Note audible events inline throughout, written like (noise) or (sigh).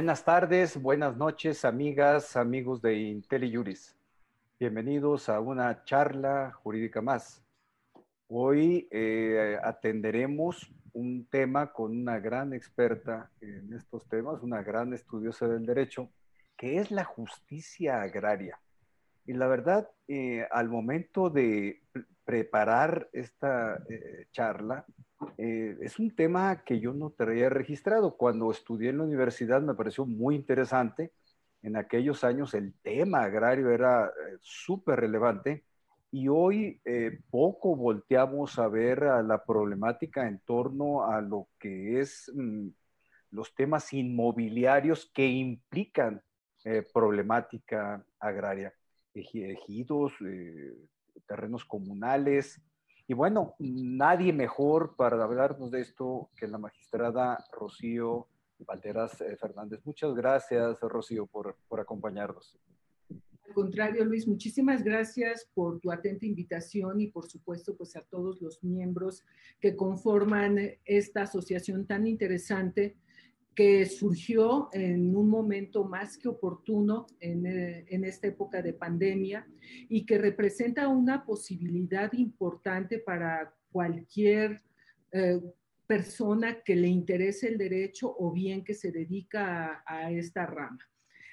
Buenas tardes, buenas noches, amigas, amigos de IntelliJuris. Bienvenidos a una charla jurídica más. Hoy eh, atenderemos un tema con una gran experta en estos temas, una gran estudiosa del derecho, que es la justicia agraria. Y la verdad, eh, al momento de preparar esta eh, charla, eh, es un tema que yo no traía registrado. Cuando estudié en la universidad me pareció muy interesante. En aquellos años el tema agrario era eh, súper relevante y hoy poco volteamos a ver la problemática en torno a lo que es mm, los temas inmobiliarios que implican problemática agraria, ejidos, terrenos comunales. Y bueno, nadie mejor para hablarnos de esto que la magistrada Rocío Valderas eh, Fernández. Muchas gracias, Rocío, por, por acompañarnos. Al contrario, Luis, muchísimas gracias por tu atenta invitación y por supuesto pues a todos los miembros que conforman esta asociación tan interesante que surgió en un momento más que oportuno en, eh, en, esta época de pandemia y que representa una posibilidad importante para cualquier eh, persona que le interese el derecho o bien que se dedica a, esta rama.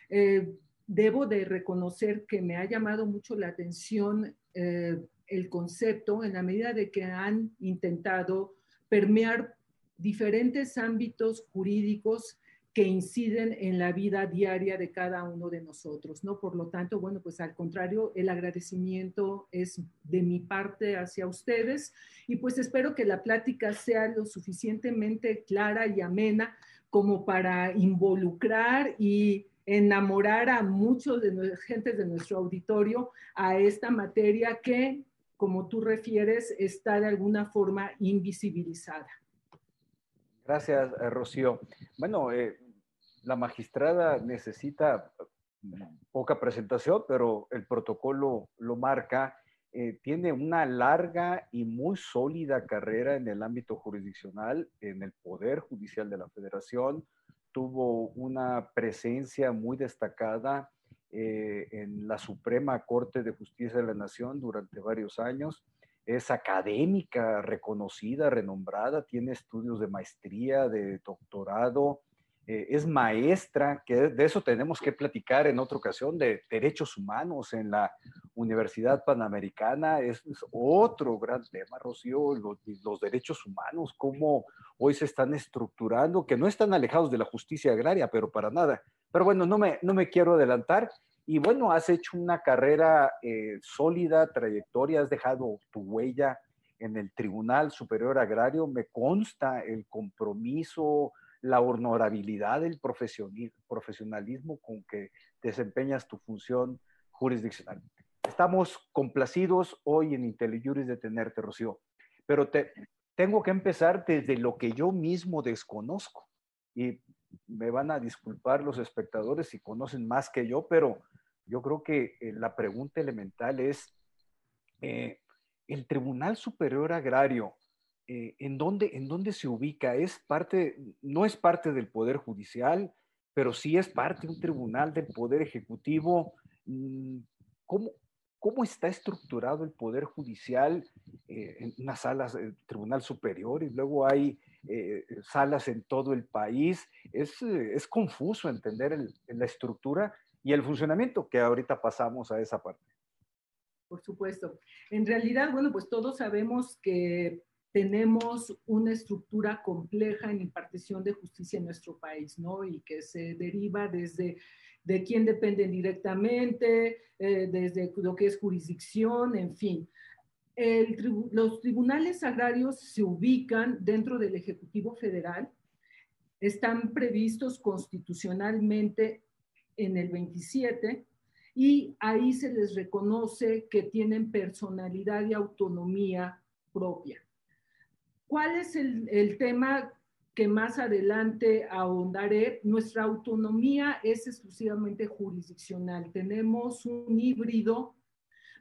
Eh, debo de reconocer que me ha llamado mucho la atención el concepto en la medida de que han intentado permear diferentes ámbitos jurídicos que inciden en la vida diaria de cada uno de nosotros, ¿no? Por lo tanto, bueno, pues al contrario, el agradecimiento es de mi parte hacia ustedes y pues espero que la plática sea lo suficientemente clara y amena como para involucrar y enamorar a muchos de las gentes de nuestro auditorio a esta materia que, como tú refieres, está de alguna forma invisibilizada. Gracias, eh, Rocío. Bueno, eh, la magistrada necesita mm, poca presentación, pero el protocolo lo marca. Eh, tiene una larga y muy sólida carrera en el ámbito jurisdiccional, en el Poder Judicial de la Federación. Tuvo una presencia muy destacada en la Suprema Corte de Justicia de la Nación durante varios años es académica, reconocida, renombrada, tiene estudios de maestría, de doctorado, eh, es maestra, que de eso tenemos que platicar en otra ocasión, de derechos humanos en la Universidad Panamericana, es, otro gran tema, Rocío, los, los, derechos humanos, cómo hoy se están estructurando, que no están alejados de la justicia agraria, pero para nada. Pero bueno, no me, no me quiero adelantar. Y bueno, has hecho una carrera eh, sólida, trayectoria, has dejado tu huella en el Tribunal Superior Agrario. Me consta el compromiso, la honorabilidad, el profesionalismo con que desempeñas tu función jurisdiccional. Estamos complacidos hoy en IntelliJuris de tenerte, Rocío, pero te, tengo que empezar desde lo que yo mismo desconozco. Y me van a disculpar los espectadores si conocen más que yo, pero yo creo que eh, la pregunta elemental es, eh, ¿el Tribunal Superior Agrario, eh, ¿en, dónde, ¿en dónde se ubica? ¿Es parte, no es parte del Poder Judicial, pero sí es parte de un tribunal del Poder Ejecutivo? Mm, ¿Cómo, cómo está estructurado el Poder Judicial en unas salas del Tribunal Superior y luego hay salas en todo el país? Es, es confuso entender la estructura y el funcionamiento, que ahorita pasamos a esa parte. Por supuesto. En realidad, bueno, pues todos sabemos que tenemos una estructura compleja en impartición de justicia en nuestro país, ¿no? Y que se deriva desde de quién dependen directamente, eh, desde lo que es jurisdicción, en fin. los tribunales agrarios se ubican dentro del Ejecutivo Federal, están previstos constitucionalmente en el 27 y ahí se les reconoce que tienen personalidad y autonomía propia. ¿Cuál es el, el tema que más adelante ahondaré? Nuestra autonomía es exclusivamente jurisdiccional. Tenemos un híbrido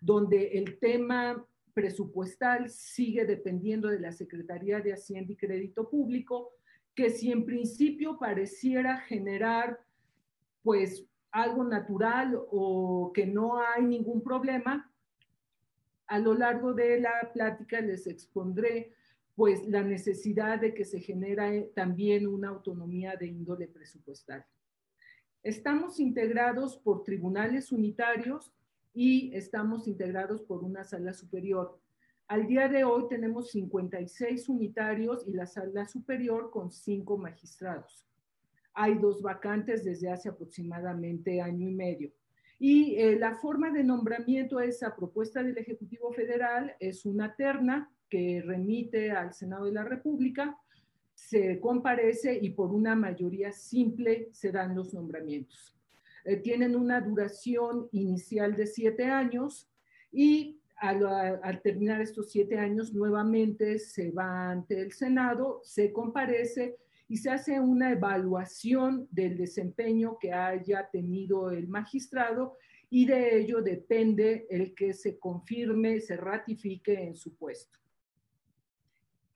donde el tema presupuestal sigue dependiendo de la Secretaría de Hacienda y Crédito Público, que si en principio pareciera generar pues algo natural o que no hay ningún problema, a lo largo de la plática les expondré pues la necesidad de que se genera también una autonomía de índole presupuestal. Estamos integrados por tribunales unitarios y estamos integrados por una sala superior. Al día de hoy tenemos 56 unitarios y la sala superior con cinco magistrados. Hay dos vacantes desde hace aproximadamente año y medio. Y eh, la forma de nombramiento es a propuesta del Ejecutivo Federal, es una terna que remite al Senado de la República, se comparece y por una mayoría simple se dan los nombramientos. Eh, tienen una duración inicial de siete años y al, terminar estos siete años, nuevamente se va ante el Senado, se comparece y se hace una evaluación del desempeño que haya tenido el magistrado y de ello depende el que se confirme, se ratifique en su puesto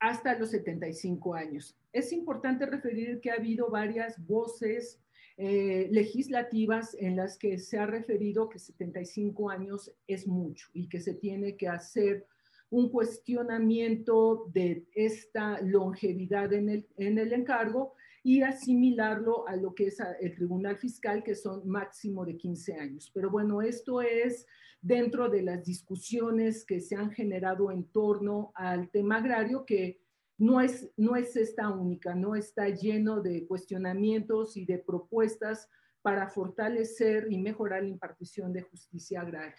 hasta los 75 años. Es importante referir que ha habido varias voces eh, legislativas en las que se ha referido que 75 años es mucho y que se tiene que hacer un cuestionamiento de esta longevidad en el, en el encargo y asimilarlo a lo que es el Tribunal Fiscal, que son máximo de 15 años. Pero bueno, esto es dentro de las discusiones que se han generado en torno al tema agrario, que no es, no es esta única, no está lleno de cuestionamientos y de propuestas para fortalecer y mejorar la impartición de justicia agraria.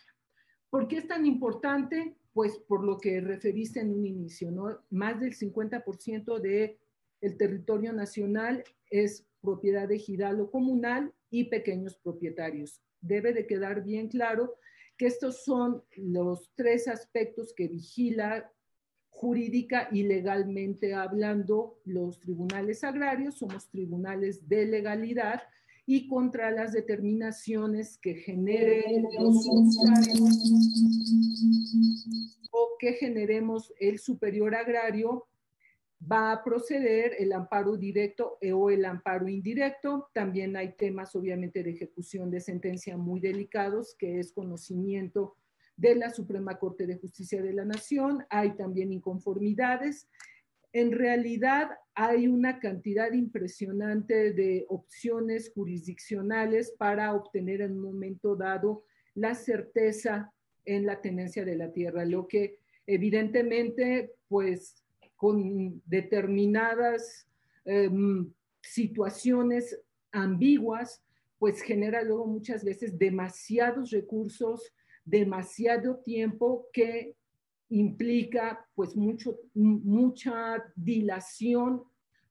¿Por qué es tan importante? Pues por lo que referiste en un inicio, ¿no? Más del 50% del el territorio nacional es propiedad ejidal o comunal y pequeños propietarios. Debe de quedar bien claro que estos son los tres aspectos que vigila jurídica y legalmente hablando, los tribunales agrarios somos tribunales de legalidad y contra las determinaciones que generen o que generemos el superior agrario, va a proceder el amparo directo o el amparo indirecto. También hay temas, obviamente, de ejecución de sentencia muy delicados, que es conocimiento de la Suprema Corte de Justicia de la Nación, hay también inconformidades. En realidad hay una cantidad impresionante de opciones jurisdiccionales para obtener en un momento dado la certeza en la tenencia de la tierra, lo que evidentemente pues con determinadas em, situaciones ambiguas pues genera luego muchas veces demasiados recursos demasiado tiempo que implica pues mucho, mucha dilación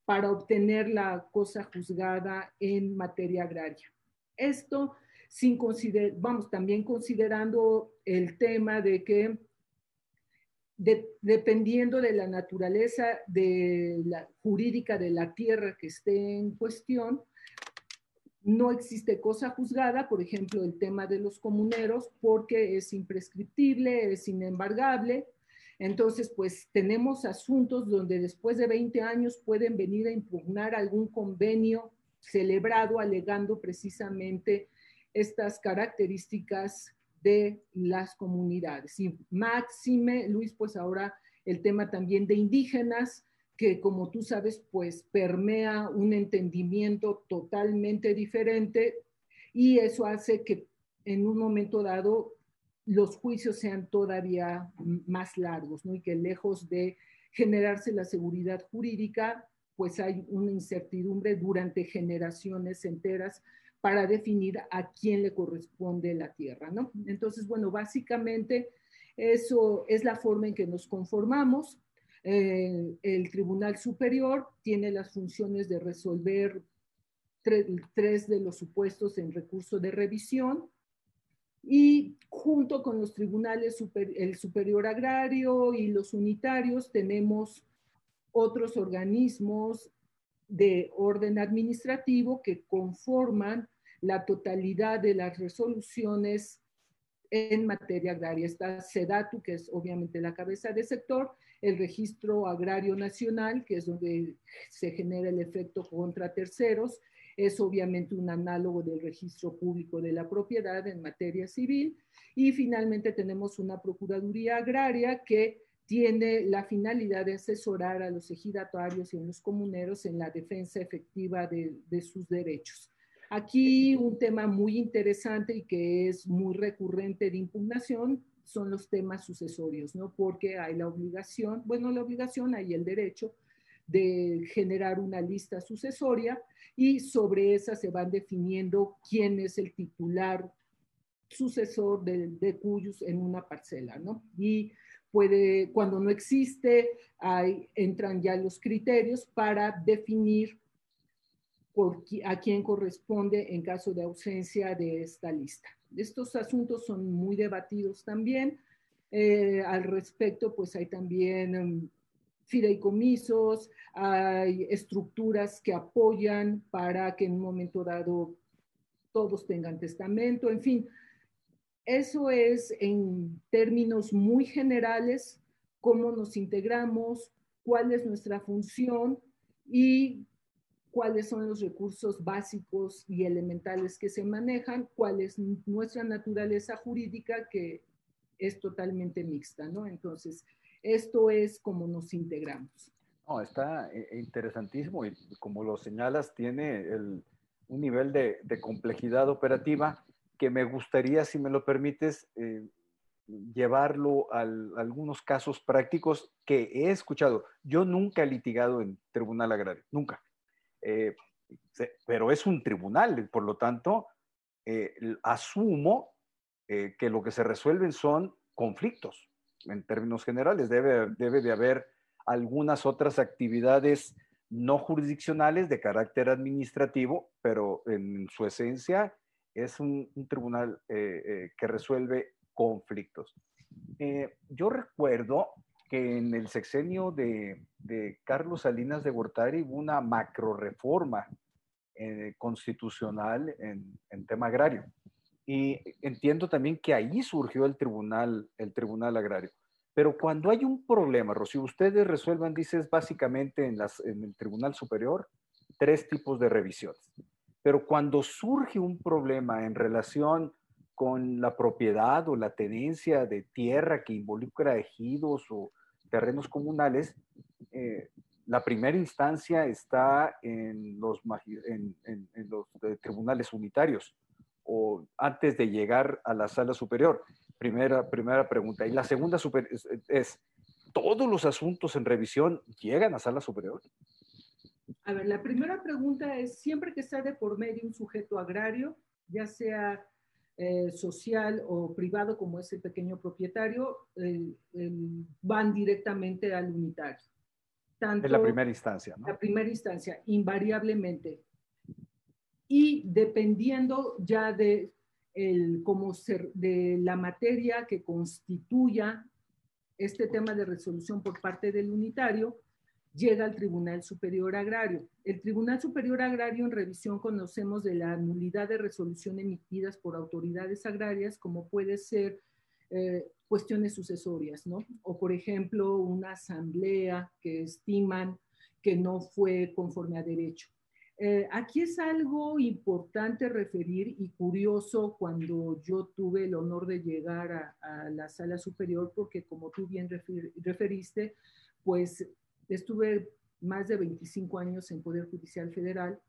para obtener la cosa juzgada en materia agraria. Esto sin vamos, también considerando el tema de que dependiendo de la naturaleza de la jurídica de la tierra que esté en cuestión, no existe cosa juzgada, por ejemplo, el tema de los comuneros, porque es imprescriptible, es inembargable. Entonces, pues tenemos asuntos donde después de 20 años pueden venir a impugnar algún convenio celebrado alegando precisamente estas características de las comunidades. Y máxime, Luis, pues ahora el tema también de indígenas, que como tú sabes, pues permea un entendimiento totalmente diferente y eso hace que en un momento dado los juicios sean todavía más largos, ¿no? Y que lejos de generarse la seguridad jurídica, pues hay una incertidumbre durante generaciones enteras para definir a quién le corresponde la tierra, ¿no? Entonces, bueno, básicamente eso es la forma en que nos conformamos. Eh, el Tribunal Superior tiene las funciones de resolver tres de los supuestos en recurso de revisión y junto con los tribunales, el Superior Agrario y los unitarios, tenemos otros organismos de orden administrativo que conforman la totalidad de las resoluciones en materia agraria. Está SEDATU, que es obviamente la cabeza de sector, el registro agrario nacional, que es donde se genera el efecto contra terceros, es obviamente un análogo del registro público de la propiedad en materia civil. Y finalmente tenemos una Procuraduría Agraria que tiene la finalidad de asesorar a los ejidatarios y a los comuneros en la defensa efectiva de, de sus derechos. Aquí un tema muy interesante y que es muy recurrente de impugnación son los temas sucesorios, ¿no? Porque hay la obligación, bueno, la obligación, hay el derecho de generar una lista sucesoria y sobre esa se van definiendo quién es el titular sucesor de, de cuyos en una parcela, ¿no? Y puede, cuando no existe, hay, entran ya los criterios para definir por, a quién corresponde en caso de ausencia de esta lista. Estos asuntos son muy debatidos también. Eh, al respecto, pues hay también um, fideicomisos, hay estructuras que apoyan para que en un momento dado todos tengan testamento, en fin. Eso es en términos muy generales cómo nos integramos, cuál es nuestra función y cuáles son los recursos básicos y elementales que se manejan, cuál es nuestra naturaleza jurídica que es totalmente mixta, ¿no? Entonces, esto es como nos integramos. No, está eh, interesantísimo y como lo señalas, tiene un nivel de, complejidad operativa que me gustaría, si me lo permites, eh, llevarlo a algunos casos prácticos que he escuchado. Yo nunca he litigado en tribunal agrario, nunca. Eh, pero es un tribunal, por lo tanto, eh, asumo eh, que lo que se resuelven son conflictos en términos generales. Debe, debe de haber algunas otras actividades no jurisdiccionales de carácter administrativo, pero en su esencia es un, un tribunal que resuelve conflictos. yo recuerdo que en el sexenio de, Carlos Salinas de Gortari hubo una macro reforma eh, constitucional en, tema agrario. Y entiendo también que ahí surgió el tribunal, el tribunal agrario. Pero cuando hay un problema, Rocío, ustedes resuelvan, dices, básicamente en, las, en el Tribunal Superior, tres tipos de revisiones. Pero cuando surge un problema en relación con la propiedad o la tenencia de tierra que involucra ejidos o, terrenos comunales, eh, la primera instancia está en los, eh, tribunales unitarios o antes de llegar a la sala superior. Primera, primera pregunta. Y la segunda super, es, ¿todos los asuntos en revisión llegan a sala superior? A ver, la primera pregunta es, siempre que está de por medio un sujeto agrario, ya sea eh, social o privado como es el pequeño propietario, van directamente al unitario. Tanto en la primera instancia, ¿no? La primera instancia, invariablemente. Y dependiendo ya de, el, como ser, de la materia que constituya este tema de resolución por parte del unitario, llega al Tribunal Superior Agrario. El Tribunal Superior Agrario en revisión conocemos de la nulidad de resolución emitidas por autoridades agrarias, como puede ser eh, cuestiones sucesorias, ¿no? O por ejemplo, una asamblea que estiman que no fue conforme a derecho. Eh, aquí es algo importante referir y curioso cuando yo tuve el honor de llegar a, a la sala superior, porque como tú bien referiste, pues estuve más de 25 años en Poder Judicial Federal,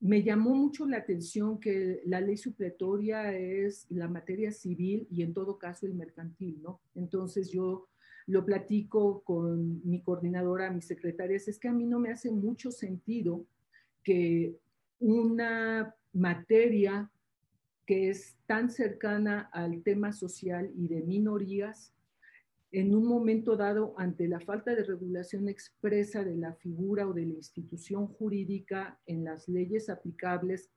me llamó mucho la atención que la ley supletoria es la materia civil y en todo caso el mercantil, ¿no? Entonces yo lo platico con mi coordinadora, mis secretarias, es que a mí no me hace mucho sentido que una materia que es tan cercana al tema social y de minorías en un momento dado, ante la falta de regulación expresa de la figura o de la institución jurídica en las leyes aplicables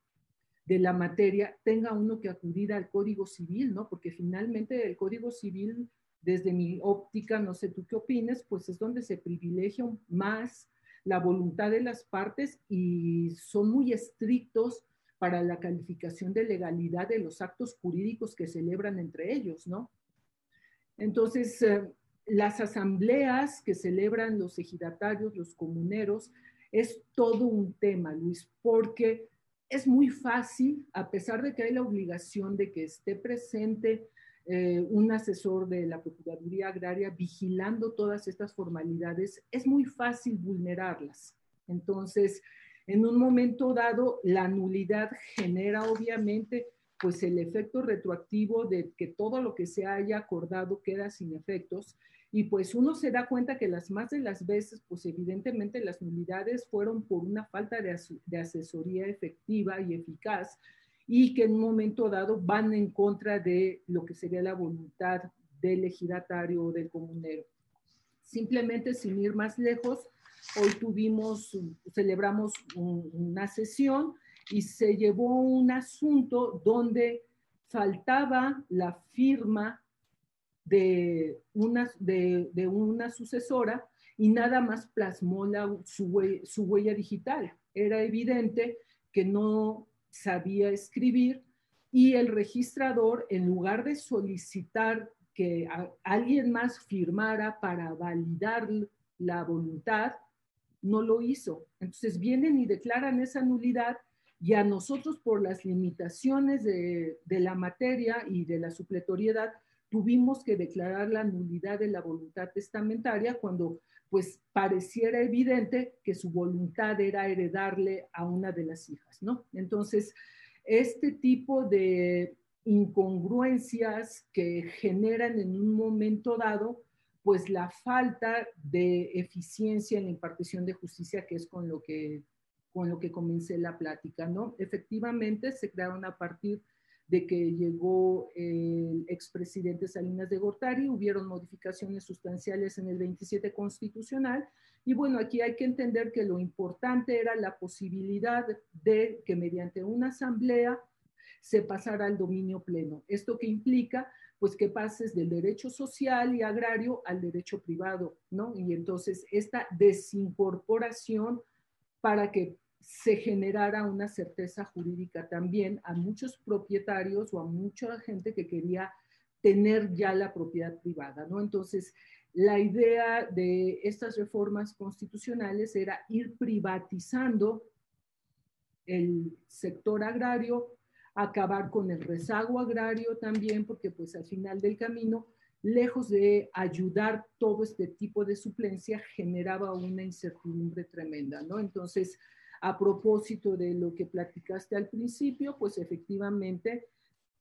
de la materia, tenga uno que acudir al Código Civil, ¿no? Porque finalmente el Código Civil, desde mi óptica, no sé tú qué opinas, pues es donde se privilegia más la voluntad de las partes y son muy estrictos para la calificación de legalidad de los actos jurídicos que celebran entre ellos, ¿no? Entonces, eh, las asambleas que celebran los ejidatarios, los comuneros, es todo un tema, Luis, porque es muy fácil, a pesar de que hay la obligación de que esté presente eh, un asesor de la Procuraduría Agraria vigilando todas estas formalidades, es muy fácil vulnerarlas. Entonces, en un momento dado, la nulidad genera obviamente pues el efecto retroactivo de que todo lo que se haya acordado queda sin efectos y pues uno se da cuenta que las más de las veces, pues evidentemente las nulidades fueron por una falta de, asesoría efectiva y eficaz y que en un momento dado van en contra de lo que sería la voluntad del ejidatario o del comunero. Simplemente sin ir más lejos, hoy tuvimos, celebramos una sesión y se llevó un asunto donde faltaba la firma de una, de, una sucesora y nada más plasmó la, su, su huella digital. Era evidente que no sabía escribir y el registrador, en lugar de solicitar que alguien más firmara para validar la voluntad, no lo hizo. Entonces vienen y declaran esa nulidad y a nosotros por las limitaciones de, de la materia y de la supletoriedad, tuvimos que declarar la nulidad de la voluntad testamentaria cuando pues pareciera evidente que su voluntad era heredarle a una de las hijas, ¿no? Entonces, este tipo de incongruencias que generan en un momento dado, pues la falta de eficiencia en la impartición de justicia, que es con lo que, con lo que comencé la plática, ¿no? Efectivamente, se crearon a partir de que llegó el expresidente Salinas de Gortari, hubieron modificaciones sustanciales en el 27 constitucional y bueno, aquí hay que entender que lo importante era la posibilidad de que mediante una asamblea se pasara al dominio pleno. Esto que implica pues que pases del derecho social y agrario al derecho privado, ¿no? Y entonces esta desincorporación para que se generara una certeza jurídica también a muchos propietarios o a mucha gente que quería tener ya la propiedad privada, ¿no? Entonces, la idea de estas reformas constitucionales era ir privatizando el sector agrario, acabar con el rezago agrario también, porque pues al final del camino, lejos de ayudar todo este tipo de suplencia, generaba una incertidumbre tremenda, ¿no? Entonces, a propósito de lo que platicaste al principio, pues efectivamente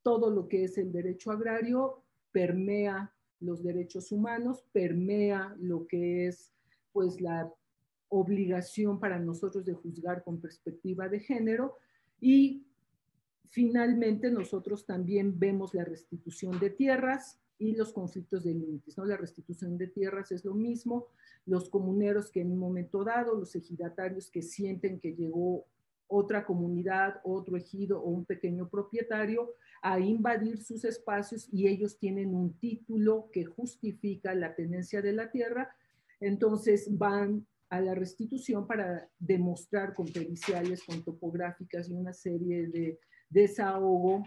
todo lo que es el derecho agrario permea los derechos humanos, permea lo que es pues la obligación para nosotros de juzgar con perspectiva de género. Y finalmente nosotros también vemos la restitución de tierras y los conflictos de límites, ¿no? La restitución de tierras es lo mismo, los comuneros que en un momento dado, los ejidatarios que sienten que llegó otra comunidad, otro ejido o un pequeño propietario a invadir sus espacios y ellos tienen un título que justifica la tenencia de la tierra, entonces van a la restitución para demostrar con periciales, con topográficas y una serie de desahogo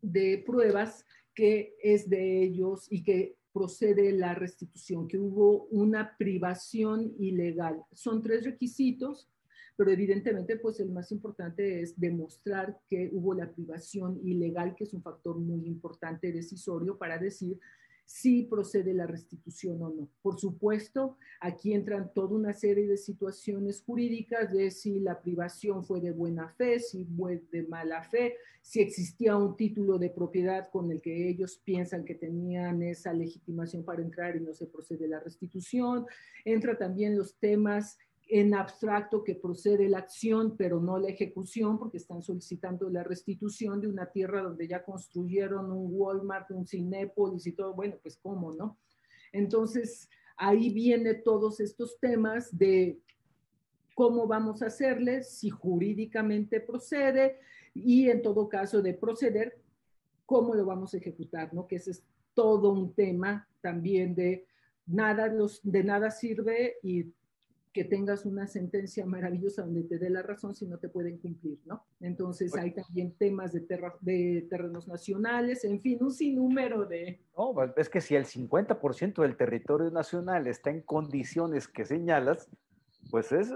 de pruebas que es de ellos y que procede la restitución, que hubo una privación ilegal. Son tres requisitos, pero evidentemente pues el más importante es demostrar que hubo la privación ilegal, que es un factor muy importante decisorio para decir si procede la restitución o no. Por supuesto, aquí entran toda una serie de situaciones jurídicas de si la privación fue de buena fe, si fue de mala fe, si existía un título de propiedad con el que ellos piensan que tenían esa legitimación para entrar y no se procede la restitución. Entra también los temas en abstracto que procede la acción, pero no la ejecución, porque están solicitando la restitución de una tierra donde ya construyeron un Walmart, un Cinépolis y todo. Bueno, pues cómo, ¿no? Entonces, ahí viene todos estos temas de cómo vamos a hacerle, si jurídicamente procede y en todo caso de proceder, cómo lo vamos a ejecutar, ¿no? Que ese es todo un tema también de nada, los, de nada sirve y que tengas una sentencia maravillosa donde te dé la razón si no te pueden cumplir, ¿no? Entonces hay también temas de, de terrenos nacionales, en fin, un sinnúmero de... No, es que si el 50% del territorio nacional está en condiciones que señalas, pues es eh,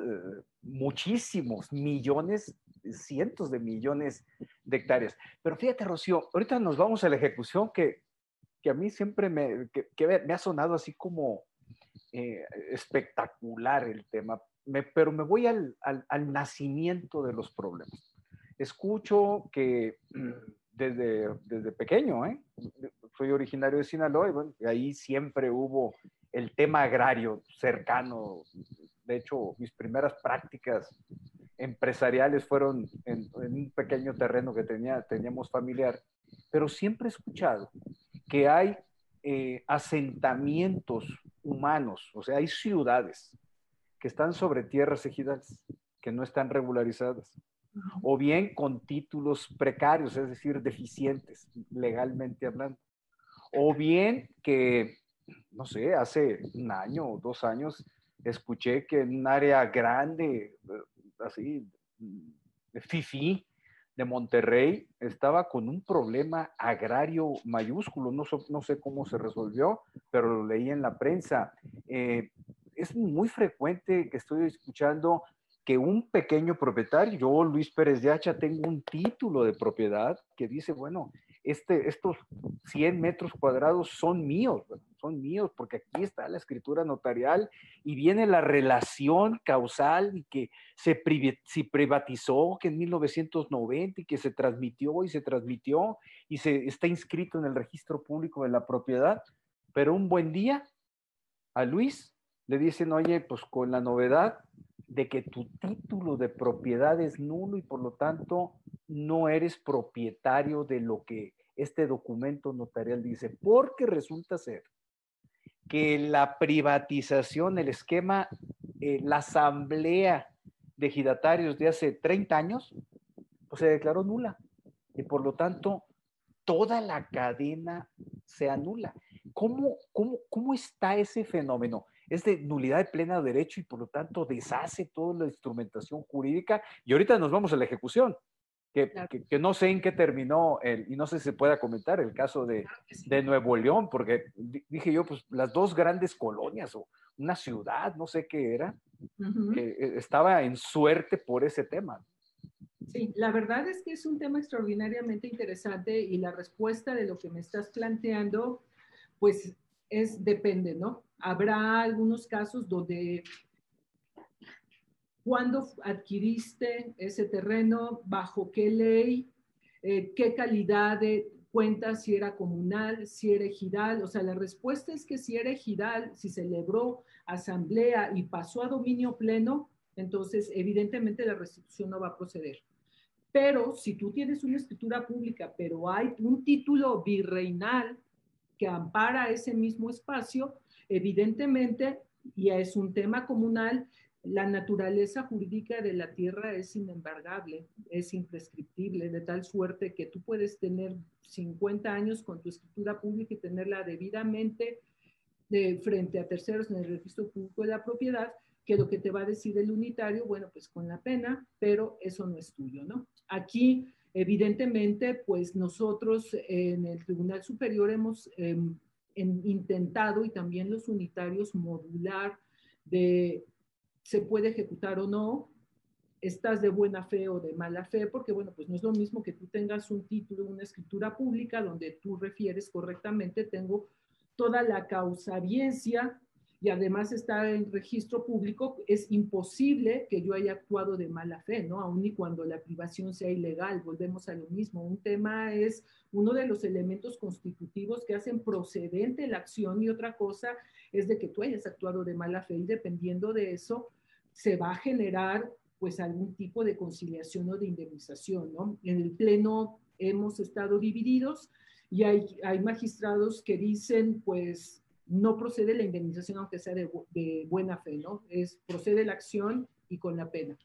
muchísimos millones cientos de millones de hectáreas. Pero fíjate, Rocío, ahorita nos vamos a la ejecución que, que a mí siempre me, que, me ha sonado así como eh, espectacular el tema, pero me voy al, al, nacimiento de los problemas. Escucho que mm, desde, desde pequeño, ¿eh? soy originario de Sinaloa y bueno, ahí siempre hubo el tema agrario cercano. De hecho, mis primeras prácticas empresariales fueron en, un pequeño terreno que tenía, teníamos familiar, pero siempre he escuchado que hay eh, asentamientos humanos, o sea, hay ciudades que están sobre tierras ejidales, que no están regularizadas, o bien con títulos precarios, es decir, deficientes, legalmente hablando, o bien que, no sé, hace un año o dos años escuché que en un área grande, así, de FIFI, de Monterrey, estaba con un problema agrario mayúsculo, no, no sé cómo se resolvió, pero lo leí en la prensa. Eh, es muy frecuente que estoy escuchando que un pequeño propietario, yo Luis Pérez de Hacha tengo un título de propiedad que dice, bueno, este, estos 100 metros cuadrados son míos, son míos, porque aquí está la escritura notarial y viene la relación causal y que se, privatizó, que en 1990 y que se transmitió y se transmitió y se está inscrito en el registro público de la propiedad. Pero un buen día a Luis le dicen, oye, pues con la novedad de que tu título de propiedad es nulo y por lo tanto no eres propietario de lo que este documento notarial dice, porque resulta ser que la privatización, el esquema, eh, la asamblea de ejidatarios de hace 30 años, pues se declaró nula y por lo tanto toda la cadena se anula. ¿Cómo, cómo, cómo está ese fenómeno? es de nulidad de pleno derecho y por lo tanto deshace toda la instrumentación jurídica. Y ahorita nos vamos a la ejecución, que, que, no sé en qué terminó, el, y no sé si se pueda comentar el caso de, de, Nuevo León, porque dije yo, pues las dos grandes colonias o una ciudad, no sé qué era, eh, estaba en suerte por ese tema. Sí, la verdad es que es un tema extraordinariamente interesante y la respuesta de lo que me estás planteando, pues es depende, ¿no? Habrá algunos casos donde cuando adquiriste ese terreno, bajo qué ley, eh, qué calidad de cuenta, si era comunal, si era ejidal. O sea, la respuesta es que si era ejidal, si celebró asamblea y pasó a dominio pleno, entonces evidentemente la restitución no va a proceder. Pero si tú tienes una escritura pública, pero hay un título virreinal que ampara ese mismo espacio, evidentemente, y es un tema comunal, la naturaleza jurídica de la tierra es inembargable, es imprescriptible, de tal suerte que tú puedes tener 50 años con tu escritura pública y tenerla debidamente de frente a terceros en el registro público de la propiedad, que lo que te va a decir el unitario, bueno, pues con la pena, pero eso no es tuyo, ¿no? Aquí Evidentemente, pues nosotros en el Tribunal Superior hemos em, intentado y también los unitarios modular de se puede ejecutar o no, estás de buena fe o de mala fe, porque bueno, pues no es lo mismo que tú tengas un título, una escritura pública donde tú refieres correctamente, tengo toda la causabiencia y además está en registro público, es imposible que yo haya actuado de mala fe, ¿no? Aun y cuando la privación sea ilegal, volvemos a lo mismo. Un tema es uno de los elementos constitutivos que hacen procedente la acción y otra cosa es de que tú hayas actuado de mala fe y dependiendo de eso se va a generar pues algún tipo de conciliación o de indemnización, ¿no? En el Pleno hemos estado divididos y hay, hay magistrados que dicen pues no procede la indemnización aunque sea de, buena fe, ¿no? Es procede la acción y con la pena.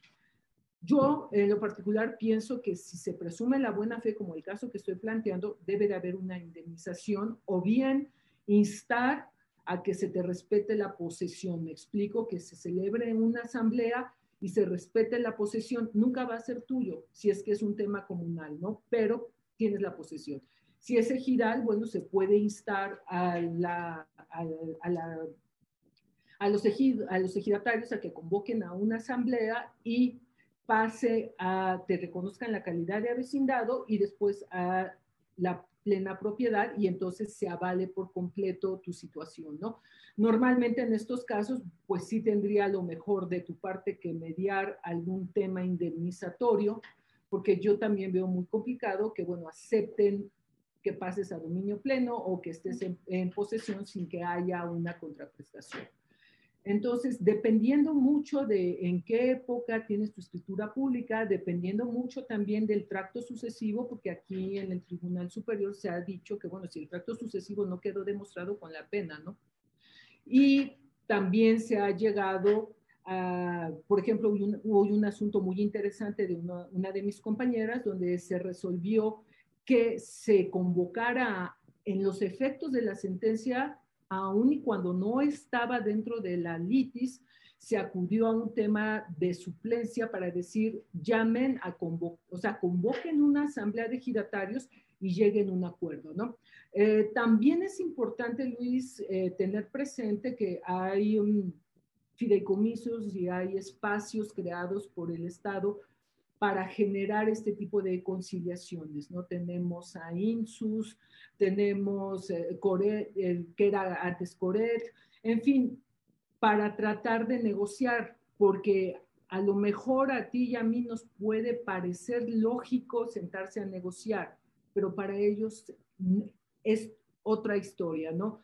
Yo, en lo particular, pienso que si se presume la buena fe, como el caso que estoy planteando, debe de haber una indemnización o bien instar a que se te respete la posesión. Me explico que se celebre en una asamblea y se respete la posesión. Nunca va a ser tuyo si es que es un tema comunal, ¿no? Pero tienes la posesión. Si es ejidal, bueno, se puede instar a, los, ejidatarios a que convoquen a una asamblea y pase a, te reconozcan la calidad de vecindado y después a la plena propiedad y entonces se avale por completo tu situación, ¿no? Normalmente en estos casos, pues sí tendría lo mejor de tu parte que mediar algún tema indemnizatorio, porque yo también veo muy complicado que, bueno, acepten que pases a dominio pleno o que estés en posesión sin que haya una contraprestación. Entonces, dependiendo mucho de en qué época tienes tu escritura pública, dependiendo mucho también del tracto sucesivo, porque aquí en el Tribunal Superior se ha dicho que, bueno, si el tracto sucesivo no quedó demostrado con la pena, ¿no? Y también se ha llegado a, por ejemplo, hubo un, asunto muy interesante de una, una de mis compañeras donde se resolvió que se convocara en los efectos de la sentencia aun y cuando no estaba dentro de la litis, se acudió a un tema de suplencia para decir, llamen a convocar, o sea, convoquen una asamblea de giratarios y lleguen a un acuerdo, ¿no? Eh, también es importante, Luis, eh, tener presente que hay fideicomisos y hay espacios creados por el Estado para generar este tipo de conciliaciones, ¿no? Tenemos a INSUS, tenemos eh, Coret, que era antes Coret, en fin, para tratar de negociar, porque a lo mejor a ti y a mí nos puede parecer lógico sentarse a negociar, pero para ellos es otra historia, ¿no?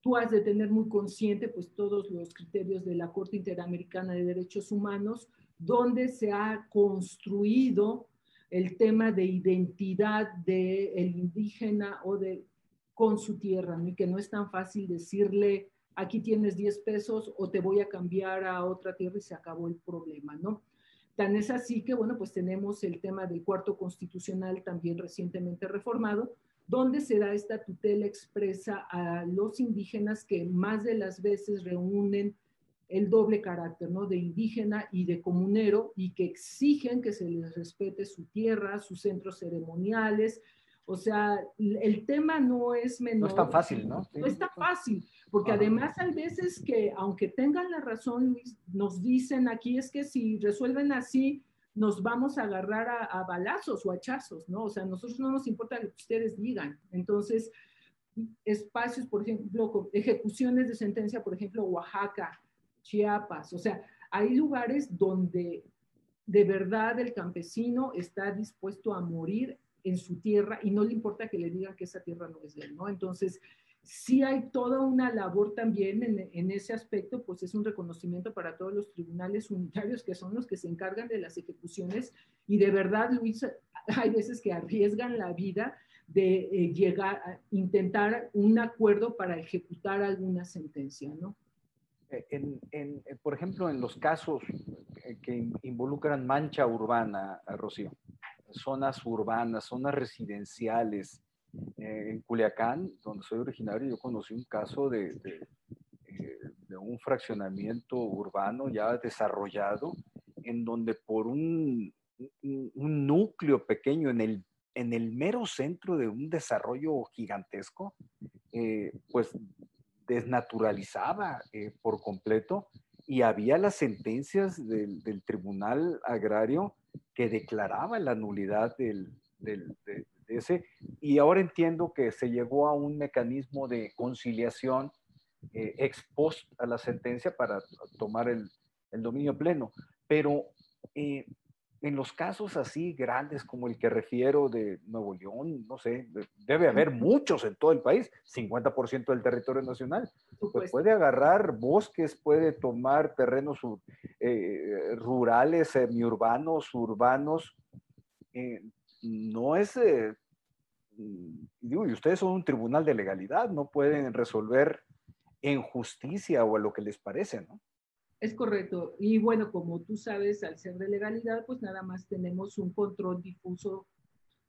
Tú has de tener muy consciente, pues, todos los criterios de la Corte Interamericana de Derechos Humanos, donde se ha construido el tema de identidad del el indígena o de con su tierra, y que no es tan fácil decirle, aquí tienes 10 pesos o te voy a cambiar a otra tierra y se acabó el problema, ¿no? Tan es así que, bueno, pues tenemos el tema del cuarto constitucional también recientemente reformado, donde se da esta tutela expresa a los indígenas que más de las veces reúnen el doble carácter, ¿no? De indígena y de comunero y que exigen que se les respete su tierra, sus centros ceremoniales. O sea, el tema no es menor. No es tan fácil, ¿no? No es tan fácil, porque además hay veces que, aunque tengan la razón, nos dicen aquí es que si resuelven así, nos vamos a agarrar a, a balazos o hachazos, ¿no? O sea, a nosotros no nos importa lo que ustedes digan. Entonces, espacios, por ejemplo, ejecuciones de sentencia, por ejemplo, Oaxaca, Chiapas, o sea, hay lugares donde de verdad el campesino está dispuesto a morir en su tierra y no le importa que le digan que esa tierra no es de él, ¿no? Entonces, sí hay toda una labor también en, ese aspecto, pues es un reconocimiento para todos los tribunales unitarios que son los que se encargan de las ejecuciones y de verdad, Luis, hay veces que arriesgan la vida de eh, llegar a intentar un acuerdo para ejecutar alguna sentencia, ¿no? Eh, en, en, eh, por ejemplo, en los casos eh, que involucran mancha urbana, Rocío, zonas urbanas, zonas residenciales, en Culiacán, donde soy originario, yo conocí un caso de, de, de, un fraccionamiento urbano ya desarrollado, en donde por un, un, un núcleo pequeño en el, en el mero centro de un desarrollo gigantesco, eh, pues desnaturalizaba eh, por completo y había las sentencias del, Tribunal Agrario que declaraban la nulidad del, del, de, ese. Y ahora entiendo que se llegó a un mecanismo de conciliación eh, ex post a la sentencia para tomar el, el dominio pleno. Pero eh, en los casos así grandes como el que refiero de Nuevo León, no sé, debe haber muchos en todo el país, 50% del territorio nacional. Pues puede agarrar bosques, puede tomar terrenos eh, rurales, semiurbanos, urbanos. Eh, no es, eh, digo, y ustedes son un tribunal de legalidad, no pueden resolver en justicia o a lo que les parece, ¿no? Es correcto. Y bueno, como tú sabes, al ser de legalidad, pues nada más tenemos un control difuso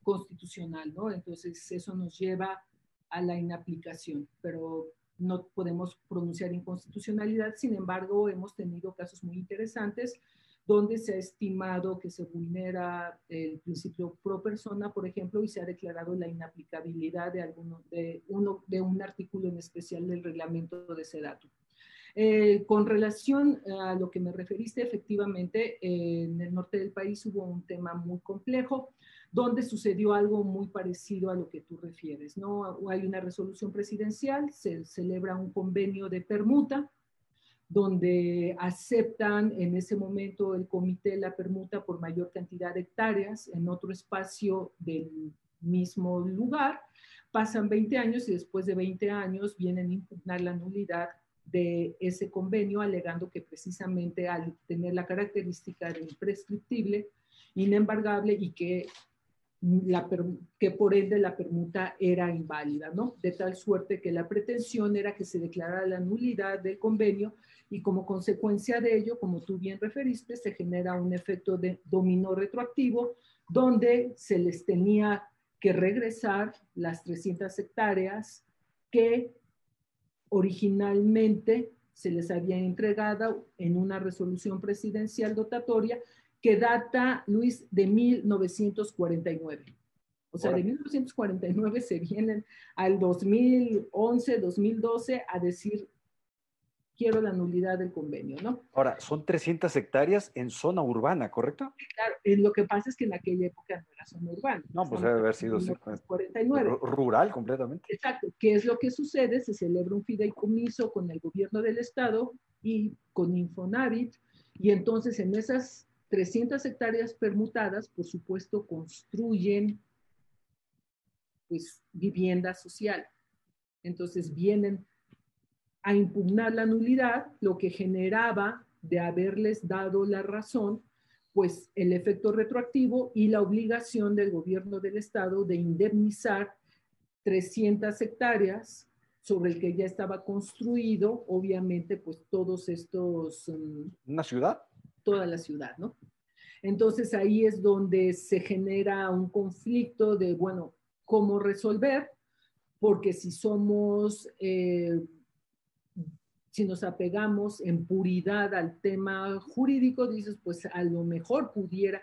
constitucional, ¿no? Entonces eso nos lleva a la inaplicación, pero no podemos pronunciar inconstitucionalidad. Sin embargo, hemos tenido casos muy interesantes donde se ha estimado que se vulnera el principio pro persona, por ejemplo, y se ha declarado la inaplicabilidad de, alguno, de, uno, de un artículo en especial del reglamento de ese dato. Eh, con relación a lo que me referiste, efectivamente, en el norte del país hubo un tema muy complejo donde sucedió algo muy parecido a lo que tú refieres, ¿no? Hay una resolución presidencial, se celebra un convenio de permuta, donde aceptan en ese momento el comité la permuta por mayor cantidad de hectáreas en otro espacio del mismo lugar. Pasan 20 años y después de 20 años vienen a impugnar la nulidad de ese convenio, alegando que precisamente al tener la característica de imprescriptible, inembargable y que, la, que por ende la permuta era inválida, ¿no? De tal suerte que la pretensión era que se declarara la nulidad del convenio y como consecuencia de ello, como tú bien referiste, se genera un efecto de dominó retroactivo donde se les tenía que regresar las 300 hectáreas que originalmente se les había entregado en una resolución presidencial dotatoria que data, Luis, de 1949. O sea, de 1949 se vienen al 2011, 2012 a decir quiero la nulidad del convenio, ¿no? Ahora, son 300 hectáreas en zona urbana, ¿correcto? Claro, lo que pasa es que en aquella época no era zona urbana. No, pues debe haber sido 49. rural completamente. Exacto. ¿Qué es lo que sucede? Se celebra un fideicomiso con el gobierno del estado y con Infonavit, y entonces en esas 300 hectáreas permutadas, por supuesto, construyen pues vivienda social. Entonces vienen a impugnar la nulidad, lo que generaba de haberles dado la razón, pues el efecto retroactivo y la obligación del gobierno del estado de indemnizar 300 hectáreas sobre el que ya estaba construido, obviamente, pues todos estos... Mm, ¿Una ciudad? Toda la ciudad, ¿no? Entonces ahí es donde se genera un conflicto de, bueno, cómo resolver, porque si somos... Eh, si nos apegamos en puridad al tema jurídico, dices, pues a lo mejor pudiera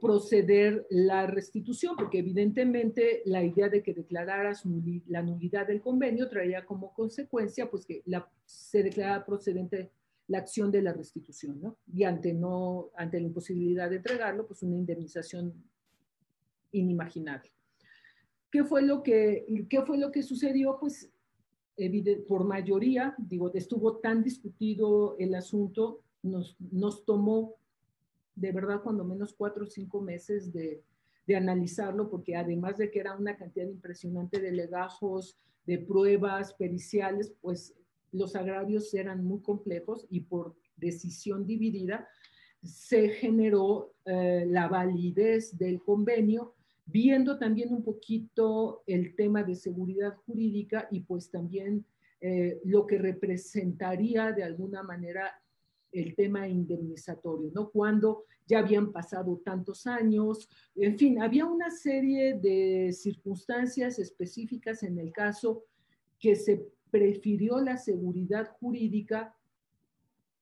proceder la restitución, porque evidentemente la idea de que declararas la nulidad del convenio traía como consecuencia pues que se declara procedente la acción de la restitución, ¿no? Y ante, no, ante la imposibilidad de entregarlo, pues una indemnización inimaginable. ¿Qué fue lo que, qué fue lo que sucedió? Pues por mayoría, digo, estuvo tan discutido el asunto, nos, tomó de verdad cuando menos cuatro o cinco meses de, de, analizarlo, porque además de que era una cantidad impresionante de legajos, de pruebas periciales, pues los agravios eran muy complejos y por decisión dividida se generó eh, la validez del convenio viendo también un poquito el tema de seguridad jurídica y pues también eh, lo que representaría de alguna manera el tema indemnizatorio, ¿no? Cuando ya habían pasado tantos años, en fin, había una serie de circunstancias específicas en el caso que se prefirió la seguridad jurídica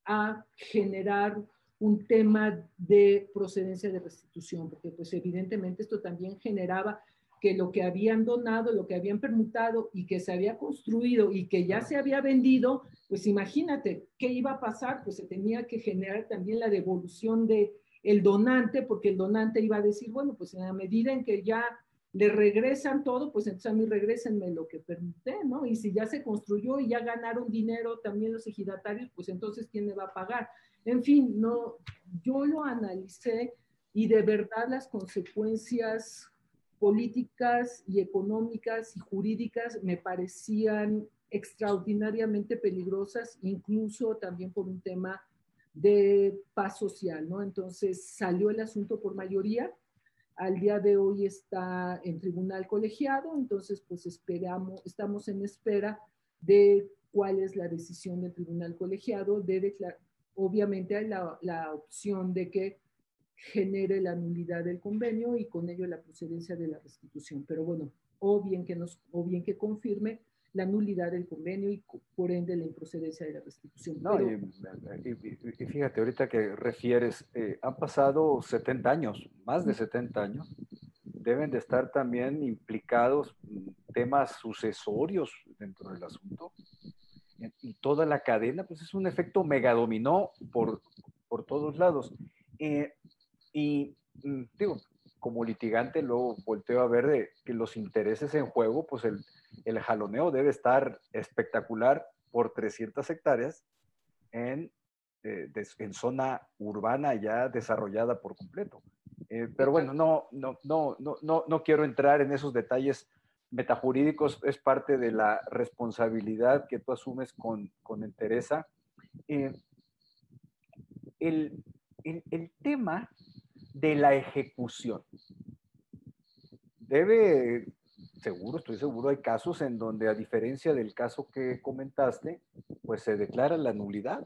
a generar un tema de procedencia de restitución, porque pues evidentemente esto también generaba que lo que habían donado, lo que habían permutado y que se había construido y que ya se había vendido, pues imagínate qué iba a pasar, pues se tenía que generar también la devolución de el donante, porque el donante iba a decir, bueno, pues en la medida en que ya le regresan todo, pues entonces a mí regresenme lo que permité, ¿no? Y si ya se construyó y ya ganaron dinero también los ejidatarios, pues entonces ¿quién me va a pagar? En fin, no, yo lo analicé y de verdad las consecuencias políticas y económicas y jurídicas me parecían extraordinariamente peligrosas, incluso también por un tema de paz social, ¿no? Entonces salió el asunto por mayoría, al día de hoy está en tribunal colegiado, entonces pues esperamos, estamos en espera de cuál es la decisión del tribunal colegiado de obviamente hay la, opción de que genere la nulidad del convenio y con ello la procedencia de la restitución. Pero bueno, o bien que, nos, o bien que confirme la nulidad del convenio y por ende la improcedencia de la restitución. No, y, fíjate, ahorita que refieres, eh, han pasado 70 años, más de 70 años, deben de estar también implicados temas sucesorios dentro del asunto y toda la cadena, pues es un efecto megadominó por, por todos lados. Eh, y mm, digo, como litigante luego volteo a ver de que los intereses en juego, pues el, el jaloneo debe estar espectacular por 300 hectáreas en, eh, en zona urbana ya desarrollada por completo. Eh, pero bueno, no, no, no, no, no quiero entrar en esos detalles metajurídicos, es parte de la responsabilidad que tú asumes con, con entereza. Eh, el, el, el tema de la ejecución. Debe, seguro, estoy seguro, hay casos en donde a diferencia del caso que comentaste, pues se declara la nulidad.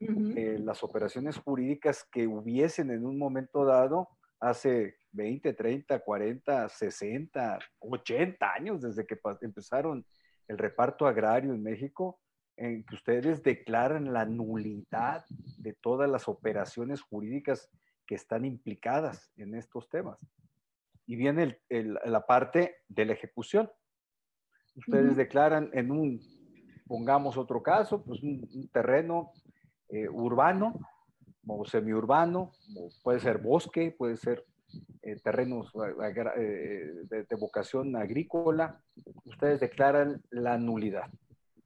Eh, las operaciones jurídicas que hubiesen en un momento dado hace 20, 30, 40, 60, 80 años desde que empezaron el reparto agrario en México, en que ustedes declaran la nulidad de todas las operaciones jurídicas que están implicadas en estos temas. Y viene la parte de la ejecución. Ustedes declaran en un, pongamos otro caso, pues un, terreno eh, urbano o semiurbano, puede ser bosque, puede ser eh, terrenos eh, de, vocación agrícola, ustedes declaran la nulidad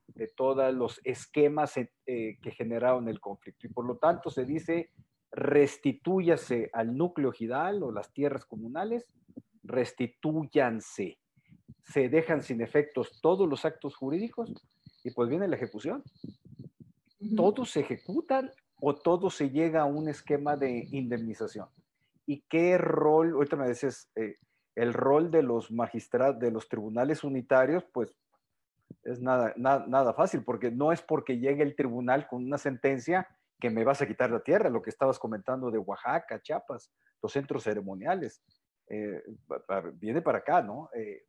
de todos los esquemas que generaron el conflicto. Y por lo tanto se dice restitúyase al núcleo gidal o las tierras comunales, restitúyanse. Se dejan sin efectos todos los actos jurídicos y pues viene la ejecución. Todos se ejecutan o todo se llega a un esquema de indemnización. ¿Y qué rol, ahorita me dices, eh, el rol de los magistrados, de los tribunales unitarios, pues es nada, nada, nada fácil, porque no es porque llegue el tribunal con una sentencia que me vas a quitar la tierra, lo que estabas comentando de Oaxaca, Chiapas, los centros ceremoniales. Eh, viene para acá, ¿no? Eh,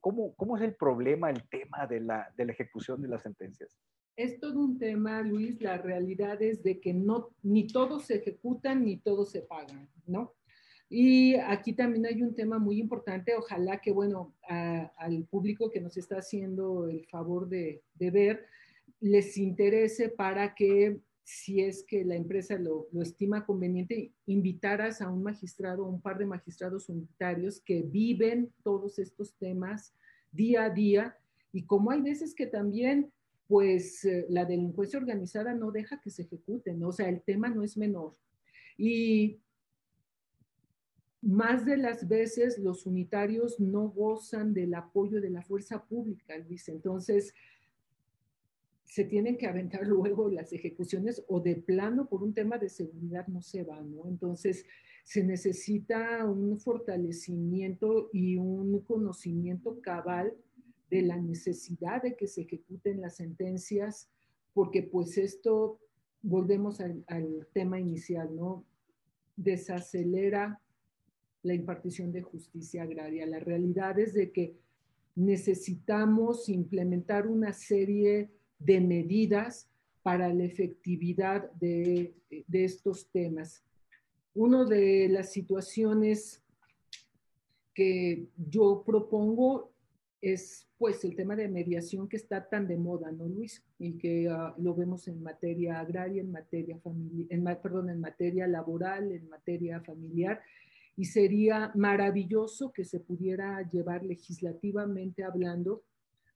¿cómo, ¿cómo, es el problema, el tema de la, de la ejecución de las sentencias? Es todo un tema, Luis. La realidad es de que no, ni todos se ejecutan ni todos se pagan, ¿no? Y aquí también hay un tema muy importante. Ojalá que, bueno, al público que nos está haciendo el favor de, ver, les interese para que si es que la empresa lo, estima conveniente, invitaras a un magistrado, un par de magistrados unitarios que viven todos estos temas día a día y como hay veces que también pues eh, la delincuencia organizada no deja que se ejecuten, o sea, el tema no es menor. Y más de las veces los unitarios no gozan del apoyo de la fuerza pública, Luis. Entonces, se tienen que aventar (laughs) luego las ejecuciones o de plano por un tema de seguridad no se va, ¿no? Entonces se necesita un fortalecimiento y un conocimiento cabal de la necesidad de que se ejecuten las sentencias, porque pues esto, volvemos al, tema inicial, ¿no? Desacelera la impartición de justicia agraria. La realidad es de que necesitamos implementar una serie de medidas para la efectividad de, estos temas. Una de las situaciones que yo propongo es pues el tema de mediación que está tan de moda, ¿no, Luis? Y que ah, lo vemos en materia agraria, en materia familiar, en, perdón, en materia laboral, en materia familiar. Y sería maravilloso que se pudiera llevar legislativamente hablando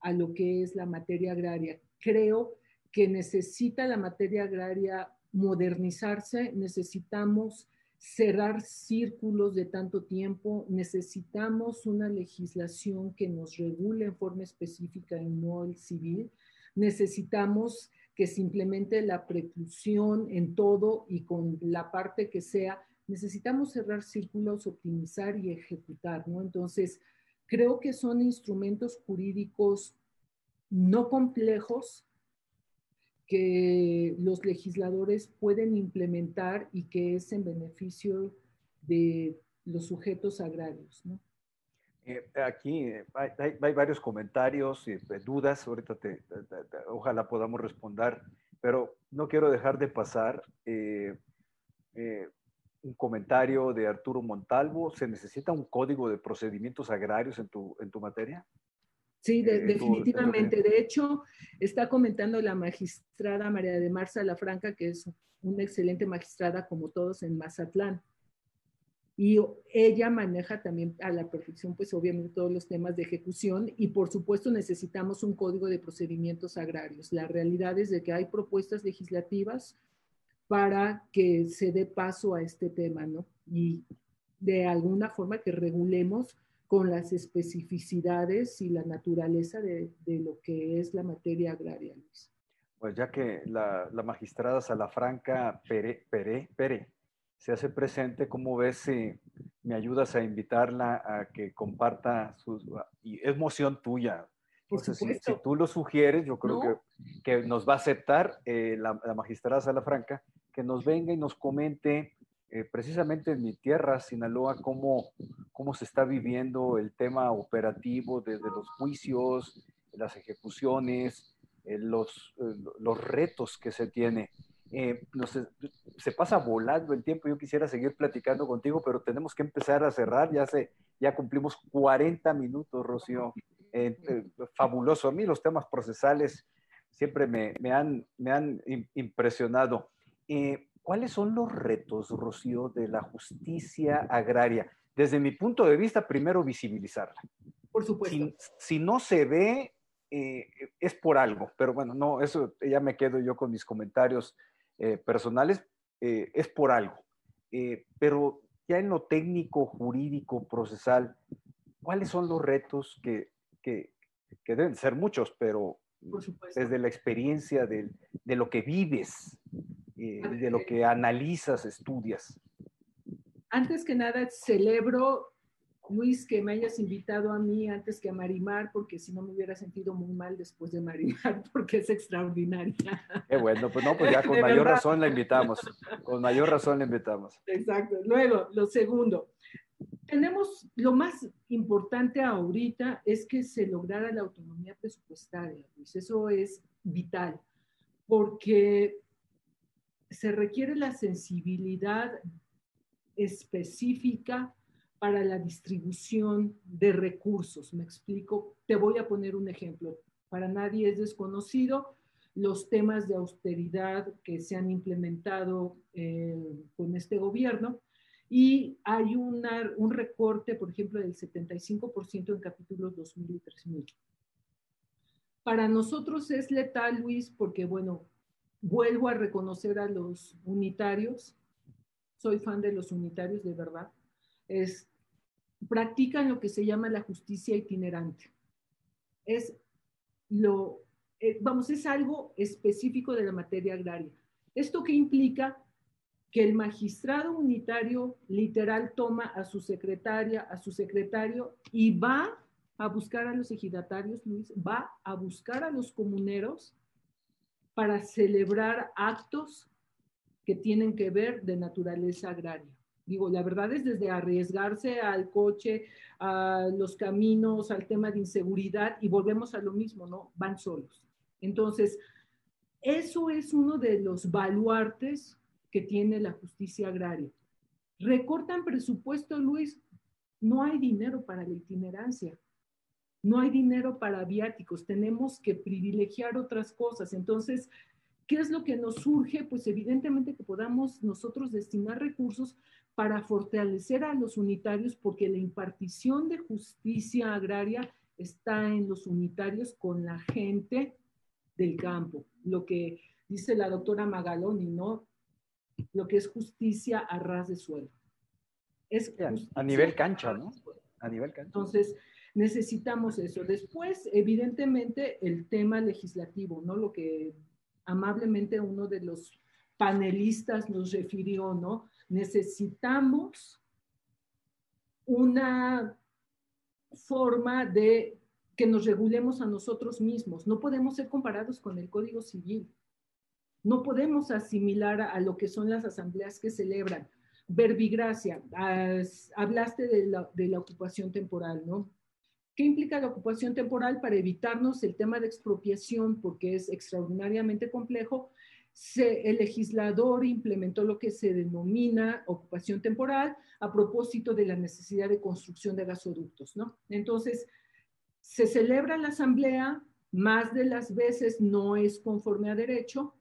a lo que es la materia agraria creo que necesita la materia agraria modernizarse, necesitamos cerrar círculos de tanto tiempo, necesitamos una legislación que nos regule en forma específica y no el civil, necesitamos que se implemente la preclusión en todo y con la parte que sea, necesitamos cerrar círculos, optimizar y ejecutar, ¿no? Entonces, creo que son instrumentos jurídicos no complejos que los legisladores pueden implementar y que es en beneficio de los sujetos agrarios. Eh, aquí eh, hay, varios comentarios y eh, dudas, ahorita ojalá podamos responder, pero no quiero dejar de pasar un comentario de Arturo Montalvo. ¿Se necesita un código de procedimientos agrarios en tu, en tu materia? Sí, definitivamente. De hecho, está comentando la magistrada María de Marza Lafranca, que es una excelente magistrada como todos en Mazatlán. Y ella maneja también a la perfección, pues obviamente todos los temas de ejecución y por supuesto necesitamos un código de procedimientos agrarios. La realidad es de que hay propuestas legislativas para que se dé paso a este tema, ¿no? Y de alguna forma que regulemos con las especificidades y la naturaleza de, lo que es la materia agraria, Luis. Pues ya que la, magistrada Salafranca Pere, Pere, Pere se hace presente, ¿cómo ves si me ayudas a invitarla a que comparta sus... Y es moción tuya. Entonces, si, si, tú lo sugieres, yo creo que, que, nos va a aceptar eh, la, la magistrada Salafranca, que nos venga y nos comente eh, precisamente en mi tierra, Sinaloa, cómo, cómo se está viviendo el tema operativo desde los juicios, las ejecuciones, eh, los, eh, los retos que se tiene. No sé, se pasa volando el tiempo. Yo quisiera seguir platicando contigo, pero tenemos que empezar a cerrar. Ya, se, ya cumplimos 40 minutos, Rocío. fabuloso. A mí los temas procesales siempre me, me han, me han impresionado. ¿Cuáles son los retos, Rocío, de la justicia agraria? Desde mi punto de vista, primero visibilizarla. Por supuesto. Si, no se ve, eh, es por algo, pero bueno, no, eso ya me quedo yo con mis comentarios eh, personales, eh, es por algo. pero ya en lo técnico, jurídico, procesal, ¿cuáles son los retos que, que, que deben ser muchos, pero desde la experiencia de, de lo que vives, eh, de lo que analizas, estudias. Antes que nada, celebro, Luis, que me hayas invitado a mí antes que a Marimar, porque si no me hubiera sentido muy mal después de Marimar, (laughs) porque es extraordinaria. Qué bueno, pues no, pues ya (laughs) con mayor razón la invitamos, con mayor razón la invitamos. Exacto. Luego, lo segundo, tenemos, lo más importante ahorita es que se lograra la autonomía presupuestaria, Luis, eso es vital, porque se requiere la sensibilidad específica para la distribución de recursos. Me explico, te voy a poner un ejemplo. Para nadie es desconocido los temas de austeridad que se han implementado eh, con este gobierno y hay un recorte, por ejemplo, del 75% en capítulos 2000 y 3000. Para nosotros es letal, Luis, porque, bueno, vuelvo a reconocer a los unitarios, soy fan de los unitarios de verdad, es, practican lo que se llama la justicia itinerante. Es lo, eh, vamos, es algo específico de la materia agraria. ¿Esto qué implica? Que el magistrado unitario literal toma a su secretaria, a su secretario y va a buscar a los ejidatarios, Luis, va a buscar a los comuneros para celebrar actos que tienen que ver de naturaleza agraria. Digo, la verdad es desde arriesgarse al coche, a los caminos, al tema de inseguridad y volvemos a lo mismo, ¿no? Van solos. Entonces, eso es uno de los baluartes que tiene la justicia agraria. Recortan presupuesto, Luis, no hay dinero para la itinerancia no hay dinero para viáticos, tenemos que privilegiar otras cosas. Entonces, ¿qué es lo que nos surge? Pues evidentemente que podamos nosotros destinar recursos para fortalecer a los unitarios, porque la impartición de justicia agraria está en los unitarios con la gente del campo, lo que dice la doctora Magaloni, ¿no? Lo que es justicia a ras de suelo. Es a nivel cancha, ¿no? A nivel cancha. Entonces, necesitamos eso. Después, evidentemente, el tema legislativo, ¿no? Lo que amablemente uno de los panelistas nos refirió, ¿no? Necesitamos una forma de que nos regulemos a nosotros mismos. No podemos ser comparados con el Código Civil. No podemos asimilar a, lo que son las asambleas que celebran. Verbigracia, hablaste de la, ocupación temporal, ¿no? ¿Qué implica la ocupación temporal para evitarnos el tema de expropiación? Porque es extraordinariamente complejo. el legislador implementó lo que se denomina ocupación temporal a propósito de la necesidad de construcción de gasoductos, ¿no? Entonces, Se celebra la asamblea, más de las veces no es conforme a derecho,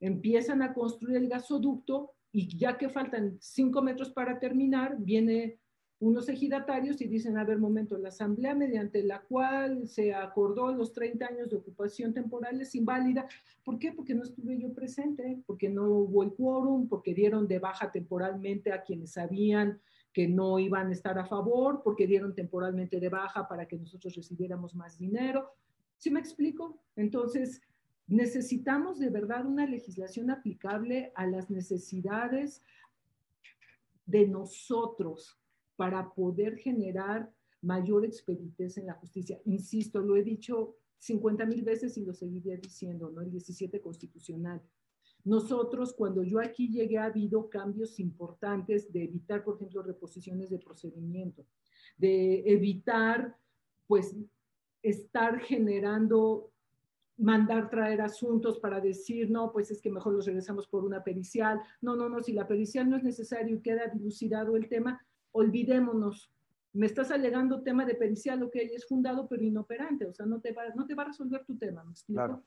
empiezan a construir el gasoducto y ya que faltan cinco metros para terminar, viene unos ejidatarios y dicen, a ver, momento, la asamblea mediante la cual se acordó los 30 años de ocupación temporal es inválida. ¿Por qué? Porque no estuve yo presente, porque no hubo el quórum, porque dieron de baja temporalmente a quienes sabían que no iban a estar a favor, porque dieron temporalmente de baja para que nosotros recibiéramos más dinero. ¿Sí me explico? Entonces, necesitamos de verdad una legislación aplicable a las necesidades de nosotros, para poder generar mayor expeditez en la justicia. Insisto, lo he dicho 50 mil veces y lo seguiría diciendo, ¿no? El 17 constitucional. Nosotros, cuando yo aquí llegué, ha habido cambios importantes de evitar, por ejemplo, reposiciones de procedimiento, de evitar, pues, estar generando, mandar traer asuntos para decir, no, pues es que mejor los regresamos por una pericial. No, no, no, si la pericial no es necesario y queda dilucidado el tema, olvidémonos. Me estás alegando tema de pericial, lo que es fundado pero inoperante, o sea, no te va, no te va a resolver tu tema, ¿me explico?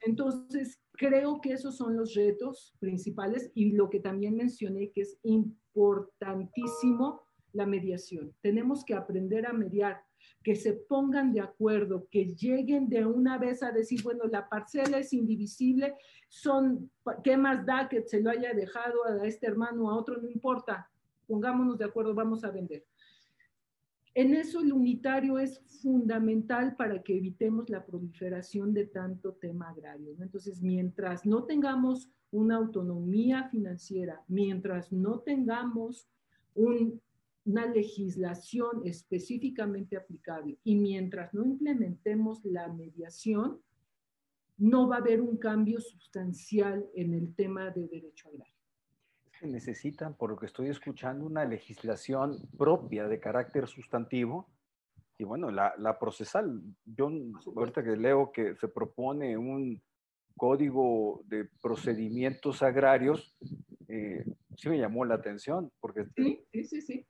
Entonces, creo que esos son los retos principales y lo que también mencioné que es importantísimo la mediación. Tenemos que aprender a mediar, que se pongan de acuerdo, que lleguen de una vez a decir, bueno, la parcela es indivisible, son, ¿qué más da que se lo haya dejado a este hermano, a otro? No importa, pongámonos de acuerdo, vamos a vender. En eso el unitario es fundamental para que evitemos la proliferación de tanto tema agrario. Entonces, mientras no tengamos una autonomía financiera, mientras no tengamos una legislación específicamente aplicable y mientras no implementemos la mediación, no va a haber un cambio sustancial en el tema de derecho agrario necesitan, por lo que estoy escuchando, una legislación propia de carácter sustantivo. Y bueno, la, la procesal, yo ahorita que leo que se propone un código de procedimientos agrarios, eh, sí me llamó la atención, porque... Sí, sí, sí.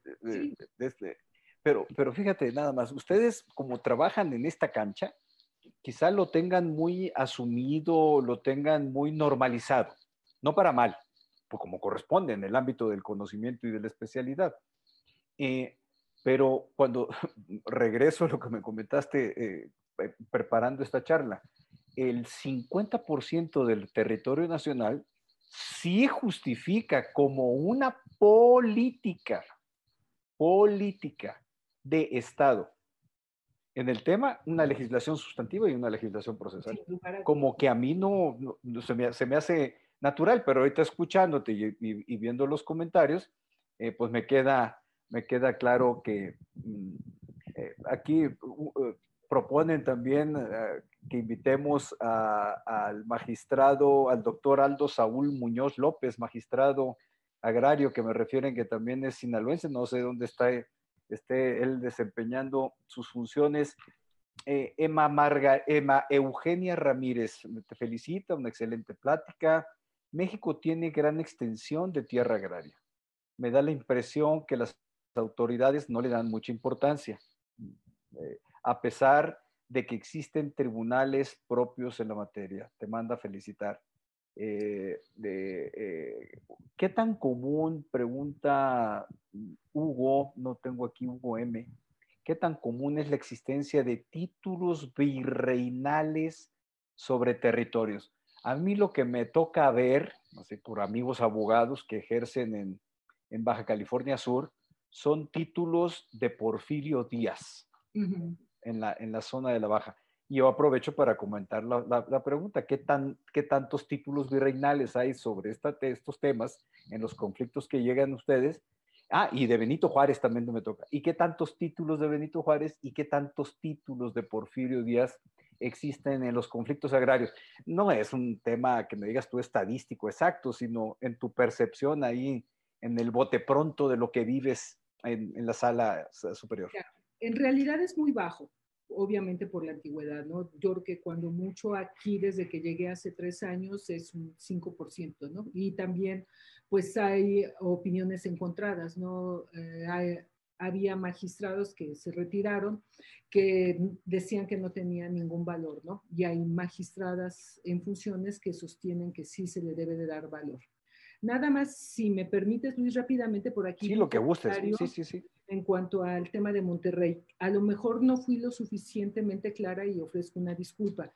Desde, pero, pero fíjate, nada más, ustedes como trabajan en esta cancha, quizá lo tengan muy asumido, lo tengan muy normalizado, no para mal, pues, como corresponde en el ámbito del conocimiento y de la especialidad. Eh, pero cuando (laughs) regreso a lo que me comentaste eh, eh, preparando esta charla, el 50% del territorio nacional sí justifica como una política, política de Estado. En el tema, una legislación sustantiva y una legislación procesal. Como que a mí no, se me hace natural, pero ahorita escuchándote y, viendo los comentarios, eh, pues me queda, me queda claro que mm, eh, aquí uh, proponen también eh, que invitemos al magistrado, al doctor Aldo Saúl Muñoz López, magistrado agrario, que me refieren que también es sinaloense, no sé dónde está esté él desempeñando sus funciones. Emma, Marga, Emma Eugenia Ramírez, te felicita, una excelente plática. México tiene gran extensión de tierra agraria. Me da la impresión que las autoridades no le dan mucha importancia, eh, a pesar de que existen tribunales propios en la materia. Te manda a felicitar. Eh, eh, ¿Qué tan común, pregunta Hugo, no tengo aquí Hugo M, qué tan común es la existencia de títulos virreinales sobre territorios? A mí lo que me toca ver, no sé, por amigos abogados que ejercen en, Baja California Sur, son títulos de Porfirio Díaz en, la, en la zona de la Baja. Y yo aprovecho para comentar la, pregunta, ¿qué, tan, ¿qué tantos títulos virreinales hay sobre esta, estos temas en los conflictos que llegan ustedes? Ah, y de Benito Juárez también no me toca. ¿Y qué tantos títulos de Benito Juárez y qué tantos títulos de Porfirio Díaz existen en los conflictos agrarios. No es un tema que me digas tú estadístico exacto, sino en tu percepción ahí, en el bote pronto de lo que vives en, la sala superior. En realidad es muy bajo, obviamente por la antigüedad, ¿no? Yo creo que cuando mucho aquí, desde que llegué hace tres años, es un 5%, ¿no? Y también, pues hay opiniones encontradas, ¿no? Eh, había magistrados que se retiraron que decían que no tenía ningún valor, ¿no? Y hay magistradas en funciones que sostienen que sí se le debe de dar valor. Nada más, si me permites, Luis, rápidamente por aquí. Sí, lo que gustes. Sí, sí, sí. En cuanto al tema de Monterrey, a lo mejor no fui lo suficientemente clara y ofrezco una disculpa.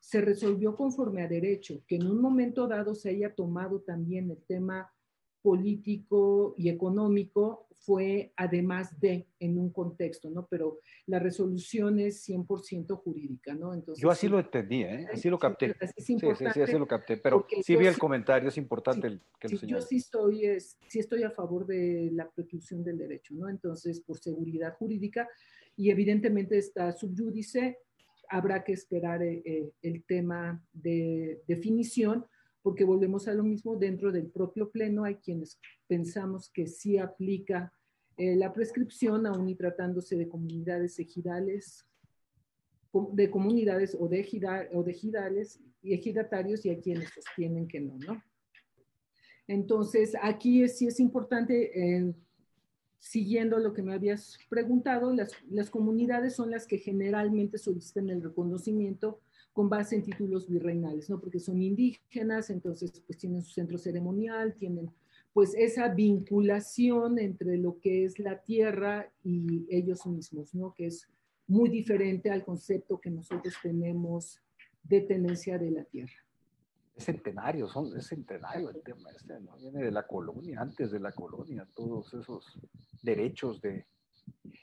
Se resolvió conforme a derecho, que en un momento dado se haya tomado también el tema político y económico fue además de en un contexto, ¿no? Pero la resolución es 100% jurídica, ¿no? Entonces, yo así lo entendí, ¿eh? Así lo capté. Sí, sí, sí, así lo capté, pero sí vi el comentario, es importante que lo Yo sí estoy, es, sí estoy a favor de la preclusión del derecho, ¿no? Entonces, por seguridad jurídica y evidentemente está subyúdice, habrá que esperar eh, eh, el tema de definición, porque volvemos a lo mismo, dentro del propio pleno hay quienes pensamos que sí aplica eh, la prescripción, aún y tratándose de comunidades ejidales, de comunidades o de, o de ejidales y ejidatarios, y hay quienes sostienen que no, ¿no? Entonces, aquí sí es importante, eh, siguiendo lo que me habías preguntado, las, las comunidades son las que generalmente solicitan el reconocimiento con base en títulos virreinales, ¿no? Porque son indígenas, entonces pues tienen su centro ceremonial, tienen pues esa vinculación entre lo que es la tierra y ellos mismos, ¿no? Que es muy diferente al concepto que nosotros tenemos de tenencia de la tierra. Es centenario, son, es centenario el tema este, ¿no? Viene de la colonia, antes de la colonia, todos esos derechos de...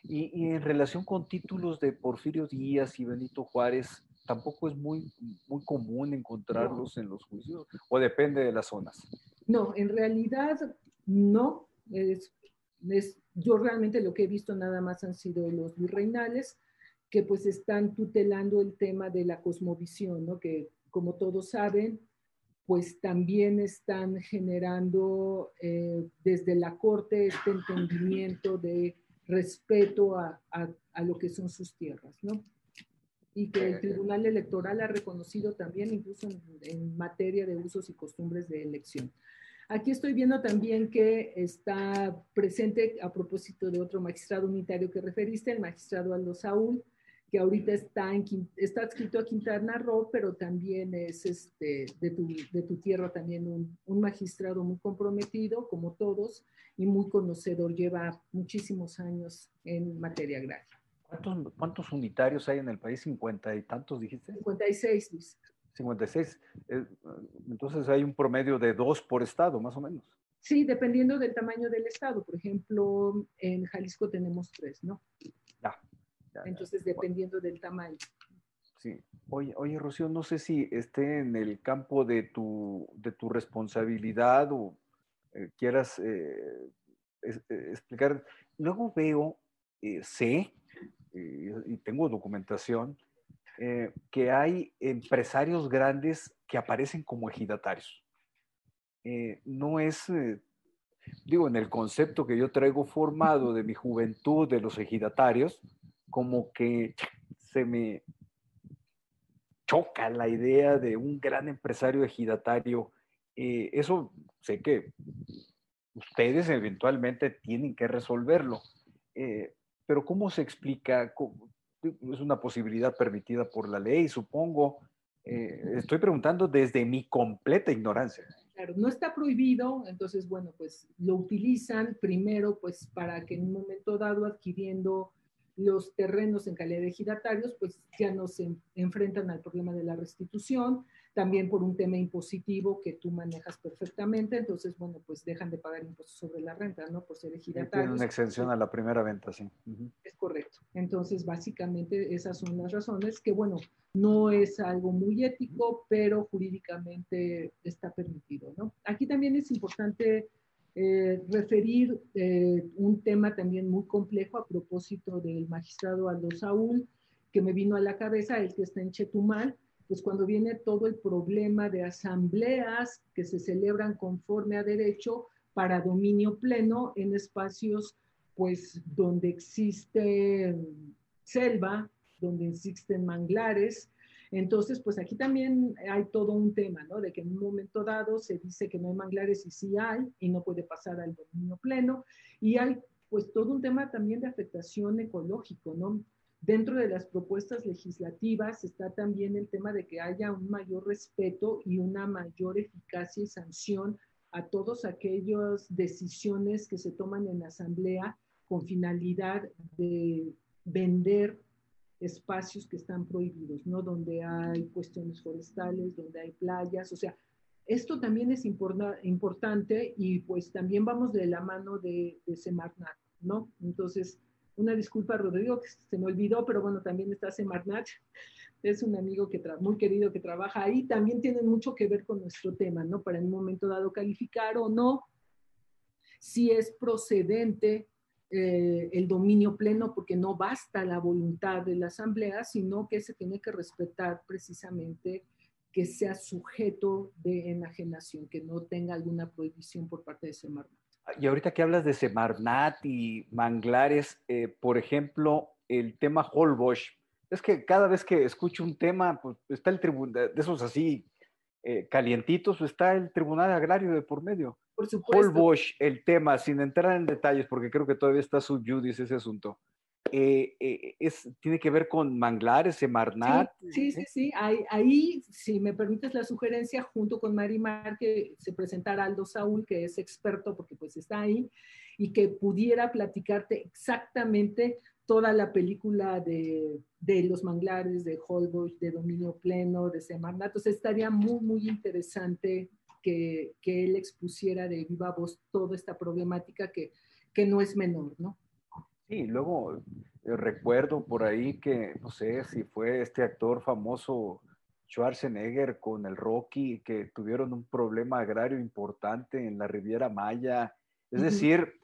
Y, y en relación con títulos de Porfirio Díaz y Benito Juárez, tampoco es muy, muy común encontrarlos en los juicios, o depende de las zonas. No, en realidad no. Es, yo realmente lo que he visto nada más han sido los virreinales, que pues están tutelando el tema de la cosmovisión, ¿no? que como todos saben, pues también están generando eh, desde la corte este entendimiento de respeto a, a, a, lo que son sus tierras, ¿no? Y que el Tribunal Electoral ha reconocido también incluso en, materia de usos y costumbres de elección. Aquí estoy viendo también que está presente, a propósito de otro magistrado unitario que referiste, el magistrado Aldo Saúl, que ahorita está, en, está adscrito a Quintana Roo, pero también es este, de, tu, de tu tierra también un, un, magistrado muy comprometido, como todos, y muy conocedor, lleva muchísimos años en materia agraria. ¿Cuántos, unitarios hay en el país? ¿50 y tantos dijiste? 56, Luis. 56. Eh, entonces hay un promedio de dos por estado, más o menos. Sí, dependiendo del tamaño del estado. Por ejemplo, en Jalisco tenemos tres, ¿no? Ya. Entonces, dependiendo del tamaño. Sí. Oye, oye, Rocío, no sé si esté en el campo de tu, de tu responsabilidad o eh, quieras eh, explicar. Luego veo, sé y, tengo documentación, eh, que hay empresarios grandes que aparecen como ejidatarios. Eh, no es, eh, digo, en el concepto que yo traigo formado de mi juventud de los ejidatarios, como que se me choca la idea de un gran empresario ejidatario. eso sé que ustedes eventualmente tienen que resolverlo pero ¿cómo se explica? Es una posibilidad permitida por la ley, supongo. Eh, estoy preguntando desde mi completa ignorancia. Claro, no está prohibido, entonces, bueno, pues lo utilizan primero, pues para que en un momento dado adquiriendo los terrenos en calidad de ejidatarios, pues ya no se enfrentan al problema de la restitución, también por un tema impositivo que tú manejas perfectamente, entonces, bueno, pues dejan de pagar impuestos sobre la renta, ¿no? Por ser ejidatarios. Tienen una exención a la primera venta, sí. Es correcto. Entonces, básicamente esas son las razones que, bueno, no es algo muy ético, pero jurídicamente está permitido, ¿no? Aquí también es importante eh, referir eh, un tema también muy complejo a propósito del magistrado Aldo Saúl, que me vino a la cabeza, el que está en Chetumal, pues cuando viene todo el problema de asambleas que se celebran conforme a derecho para dominio pleno en espacios pues donde existe selva, donde existen manglares, entonces, pues aquí también hay todo un tema, ¿no? De que en un momento dado se dice que no hay manglares y sí hay, y no puede pasar al dominio pleno. Y hay pues todo un tema también de afectación ecológico, ¿no? Dentro de las propuestas legislativas está también el tema de que haya un mayor respeto y una mayor eficacia y sanción a todas aquellas decisiones que se toman en la asamblea con finalidad de vender espacios que están prohibidos, ¿no? Donde hay cuestiones forestales, donde hay playas, o sea, esto también es importante y pues también vamos de la mano de, de Semarnat, ¿no? Entonces, una disculpa, Rodrigo, que se me olvidó, pero bueno, también está Semarnat, es un amigo que muy querido que trabaja ahí, también tiene mucho que ver con nuestro tema, ¿no? Para en un momento dado calificar o no si es procedente eh, el dominio pleno, porque no basta la voluntad de la asamblea, sino que se tiene que respetar precisamente que sea sujeto de enajenación, que no tenga alguna prohibición por parte de Semarnat. Y ahorita que hablas de Semarnat y manglares, eh, por ejemplo, el tema Holbosch, es que cada vez que escucho un tema, pues está el tribunal, de esos así eh, calientitos, está el Tribunal Agrario de por medio. Por supuesto. el tema, sin entrar en detalles, porque creo que todavía está subjudice ese asunto. Eh, eh, es, tiene que ver con manglares, Semarnat. Sí, sí, sí, Ahí, si me permites la sugerencia, junto con Marimar, que se presentara Aldo Saúl, que es experto, porque pues está ahí, y que pudiera platicarte exactamente toda la película de, de los manglares, de Holbox, de dominio pleno, de Semarnat. Entonces estaría muy, muy interesante que, que, él expusiera de viva voz toda esta problemática que, que no es menor, ¿no? Sí, luego eh, recuerdo por ahí que, no sé si fue este actor famoso Schwarzenegger con el Rocky, que tuvieron un problema agrario importante en la Riviera Maya. Es decir,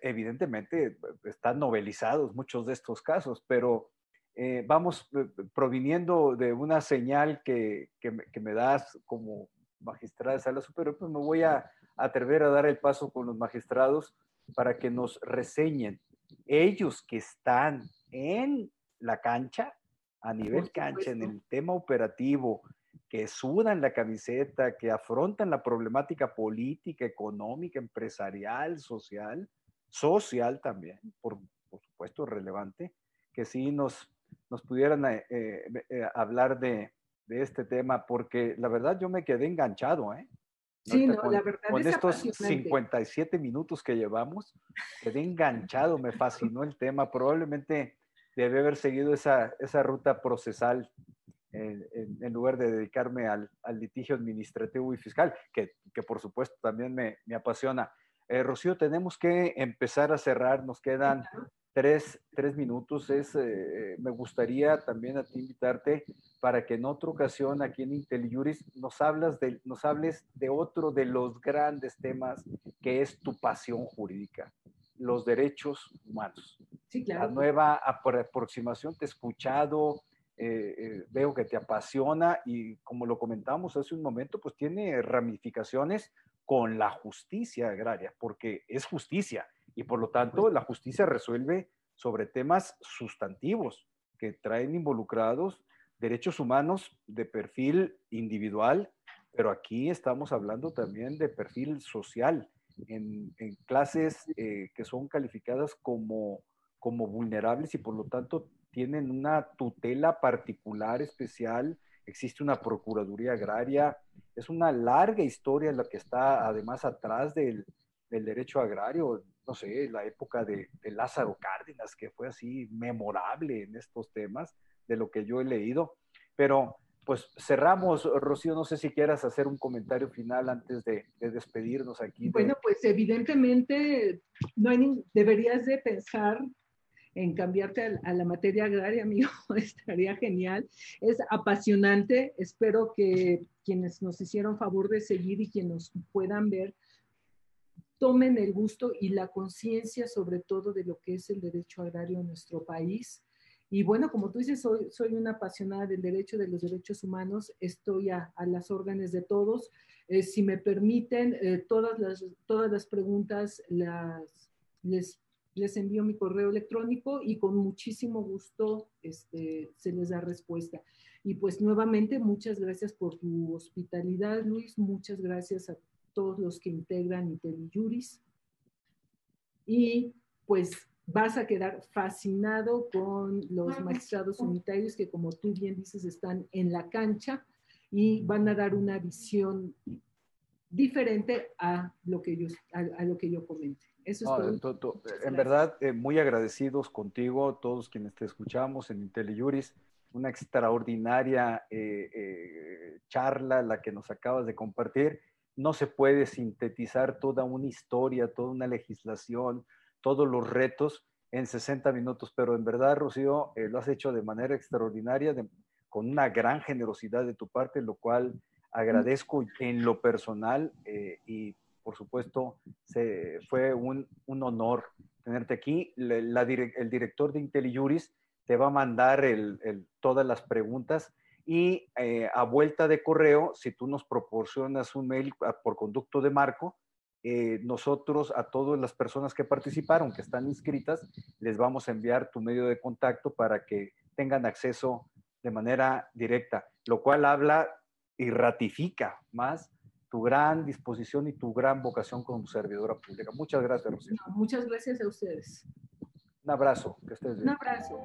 evidentemente están novelizados muchos de estos casos, pero eh, vamos eh, proviniendo de una señal que, que, me, das como magistrada de sala superior, pues me voy a atrever a dar el paso con los magistrados para que nos reseñen ellos que están en la cancha, a nivel cancha, en el tema operativo, que sudan la camiseta, que afrontan la problemática política, económica, empresarial, social, social también, por, supuesto relevante, que sí nos, nos pudieran eh, eh, eh, hablar de, de, este tema, porque la verdad yo me quedé enganchado, ¿eh? Sí, no, la verdad con estos 57 minutos que llevamos, quedé enganchado, me fascinó el tema. Probablemente debe haber seguido esa, esa ruta procesal en, en, lugar de dedicarme al, al, litigio administrativo y fiscal, que, que por supuesto también me, me apasiona. Eh, Rocío, tenemos que empezar a cerrar, nos quedan tres, tres minutos. Es, eh, me gustaría también a ti invitarte para que en otra ocasión aquí en IntelliJuris nos, hablas de, nos hables de otro de los grandes temas que es tu pasión jurídica, los derechos humanos. Sí, claro. La nueva aproximación, te he escuchado, eh, eh, veo que te apasiona y como lo comentamos hace un momento, pues tiene ramificaciones con la justicia agraria, porque es justicia y por lo tanto la justicia resuelve sobre temas sustantivos que traen involucrados derechos humanos de perfil individual, pero aquí estamos hablando también de perfil social, en, clases eh, que son calificadas como, como vulnerables y por lo tanto tienen una tutela particular, especial, existe una Procuraduría Agraria, es una larga historia la que está además atrás del, del derecho agrario, no sé, la época de, Lázaro Cárdenas, que fue así memorable en estos temas, de lo que yo he leído. Pero pues cerramos, Rocío, no sé si quieras hacer un comentario final antes de, despedirnos aquí. Bueno, pues evidentemente no hay, deberías de pensar en cambiarte a, la materia agraria, (laughs) amigo, estaría genial. Es apasionante, espero que quienes nos hicieron favor de seguir y quienes nos puedan ver, tomen el gusto y la conciencia sobre todo de lo que es el derecho agrario en nuestro país. Y bueno, como tú dices, soy, soy una apasionada del derecho, de los derechos humanos, estoy a, las órdenes de todos. Eh, si me permiten, eh, todas, las, todas las preguntas las, les, les envío mi correo electrónico y con muchísimo gusto este, se les da respuesta. Y pues nuevamente, muchas gracias por tu hospitalidad, Luis. Muchas gracias a todos los que integran IntelliJuris. y pues vas a quedar fascinado con los magistrados unitarios que como tú bien dices están en la cancha y van a dar una visión diferente a lo que yo, a, lo que yo comenté. Eso es todo. En verdad, eh, muy agradecidos contigo, todos quienes te escuchamos en IntelliJuris. Una extraordinaria eh, eh, charla la que nos acabas de compartir. No se puede sintetizar toda una historia, toda una legislación, todos los retos en 60 minutos, pero en verdad, Rocío, lo has hecho de manera extraordinaria, con una gran generosidad de tu parte, lo cual agradezco en lo personal y por supuesto, fue un, honor tenerte aquí. el director de IntelliJuris te va a mandar todas las preguntas y eh, a vuelta de correo, si tú nos proporcionas un mail por conducto de marco, eh, nosotros a todas las personas que participaron, que están inscritas, les vamos a enviar tu medio de contacto para que tengan acceso de manera directa, lo cual habla y ratifica más tu gran disposición y tu gran vocación como servidora pública. Muchas gracias, Rocío. muchas gracias a ustedes. Un abrazo, que estés bien. Un abrazo.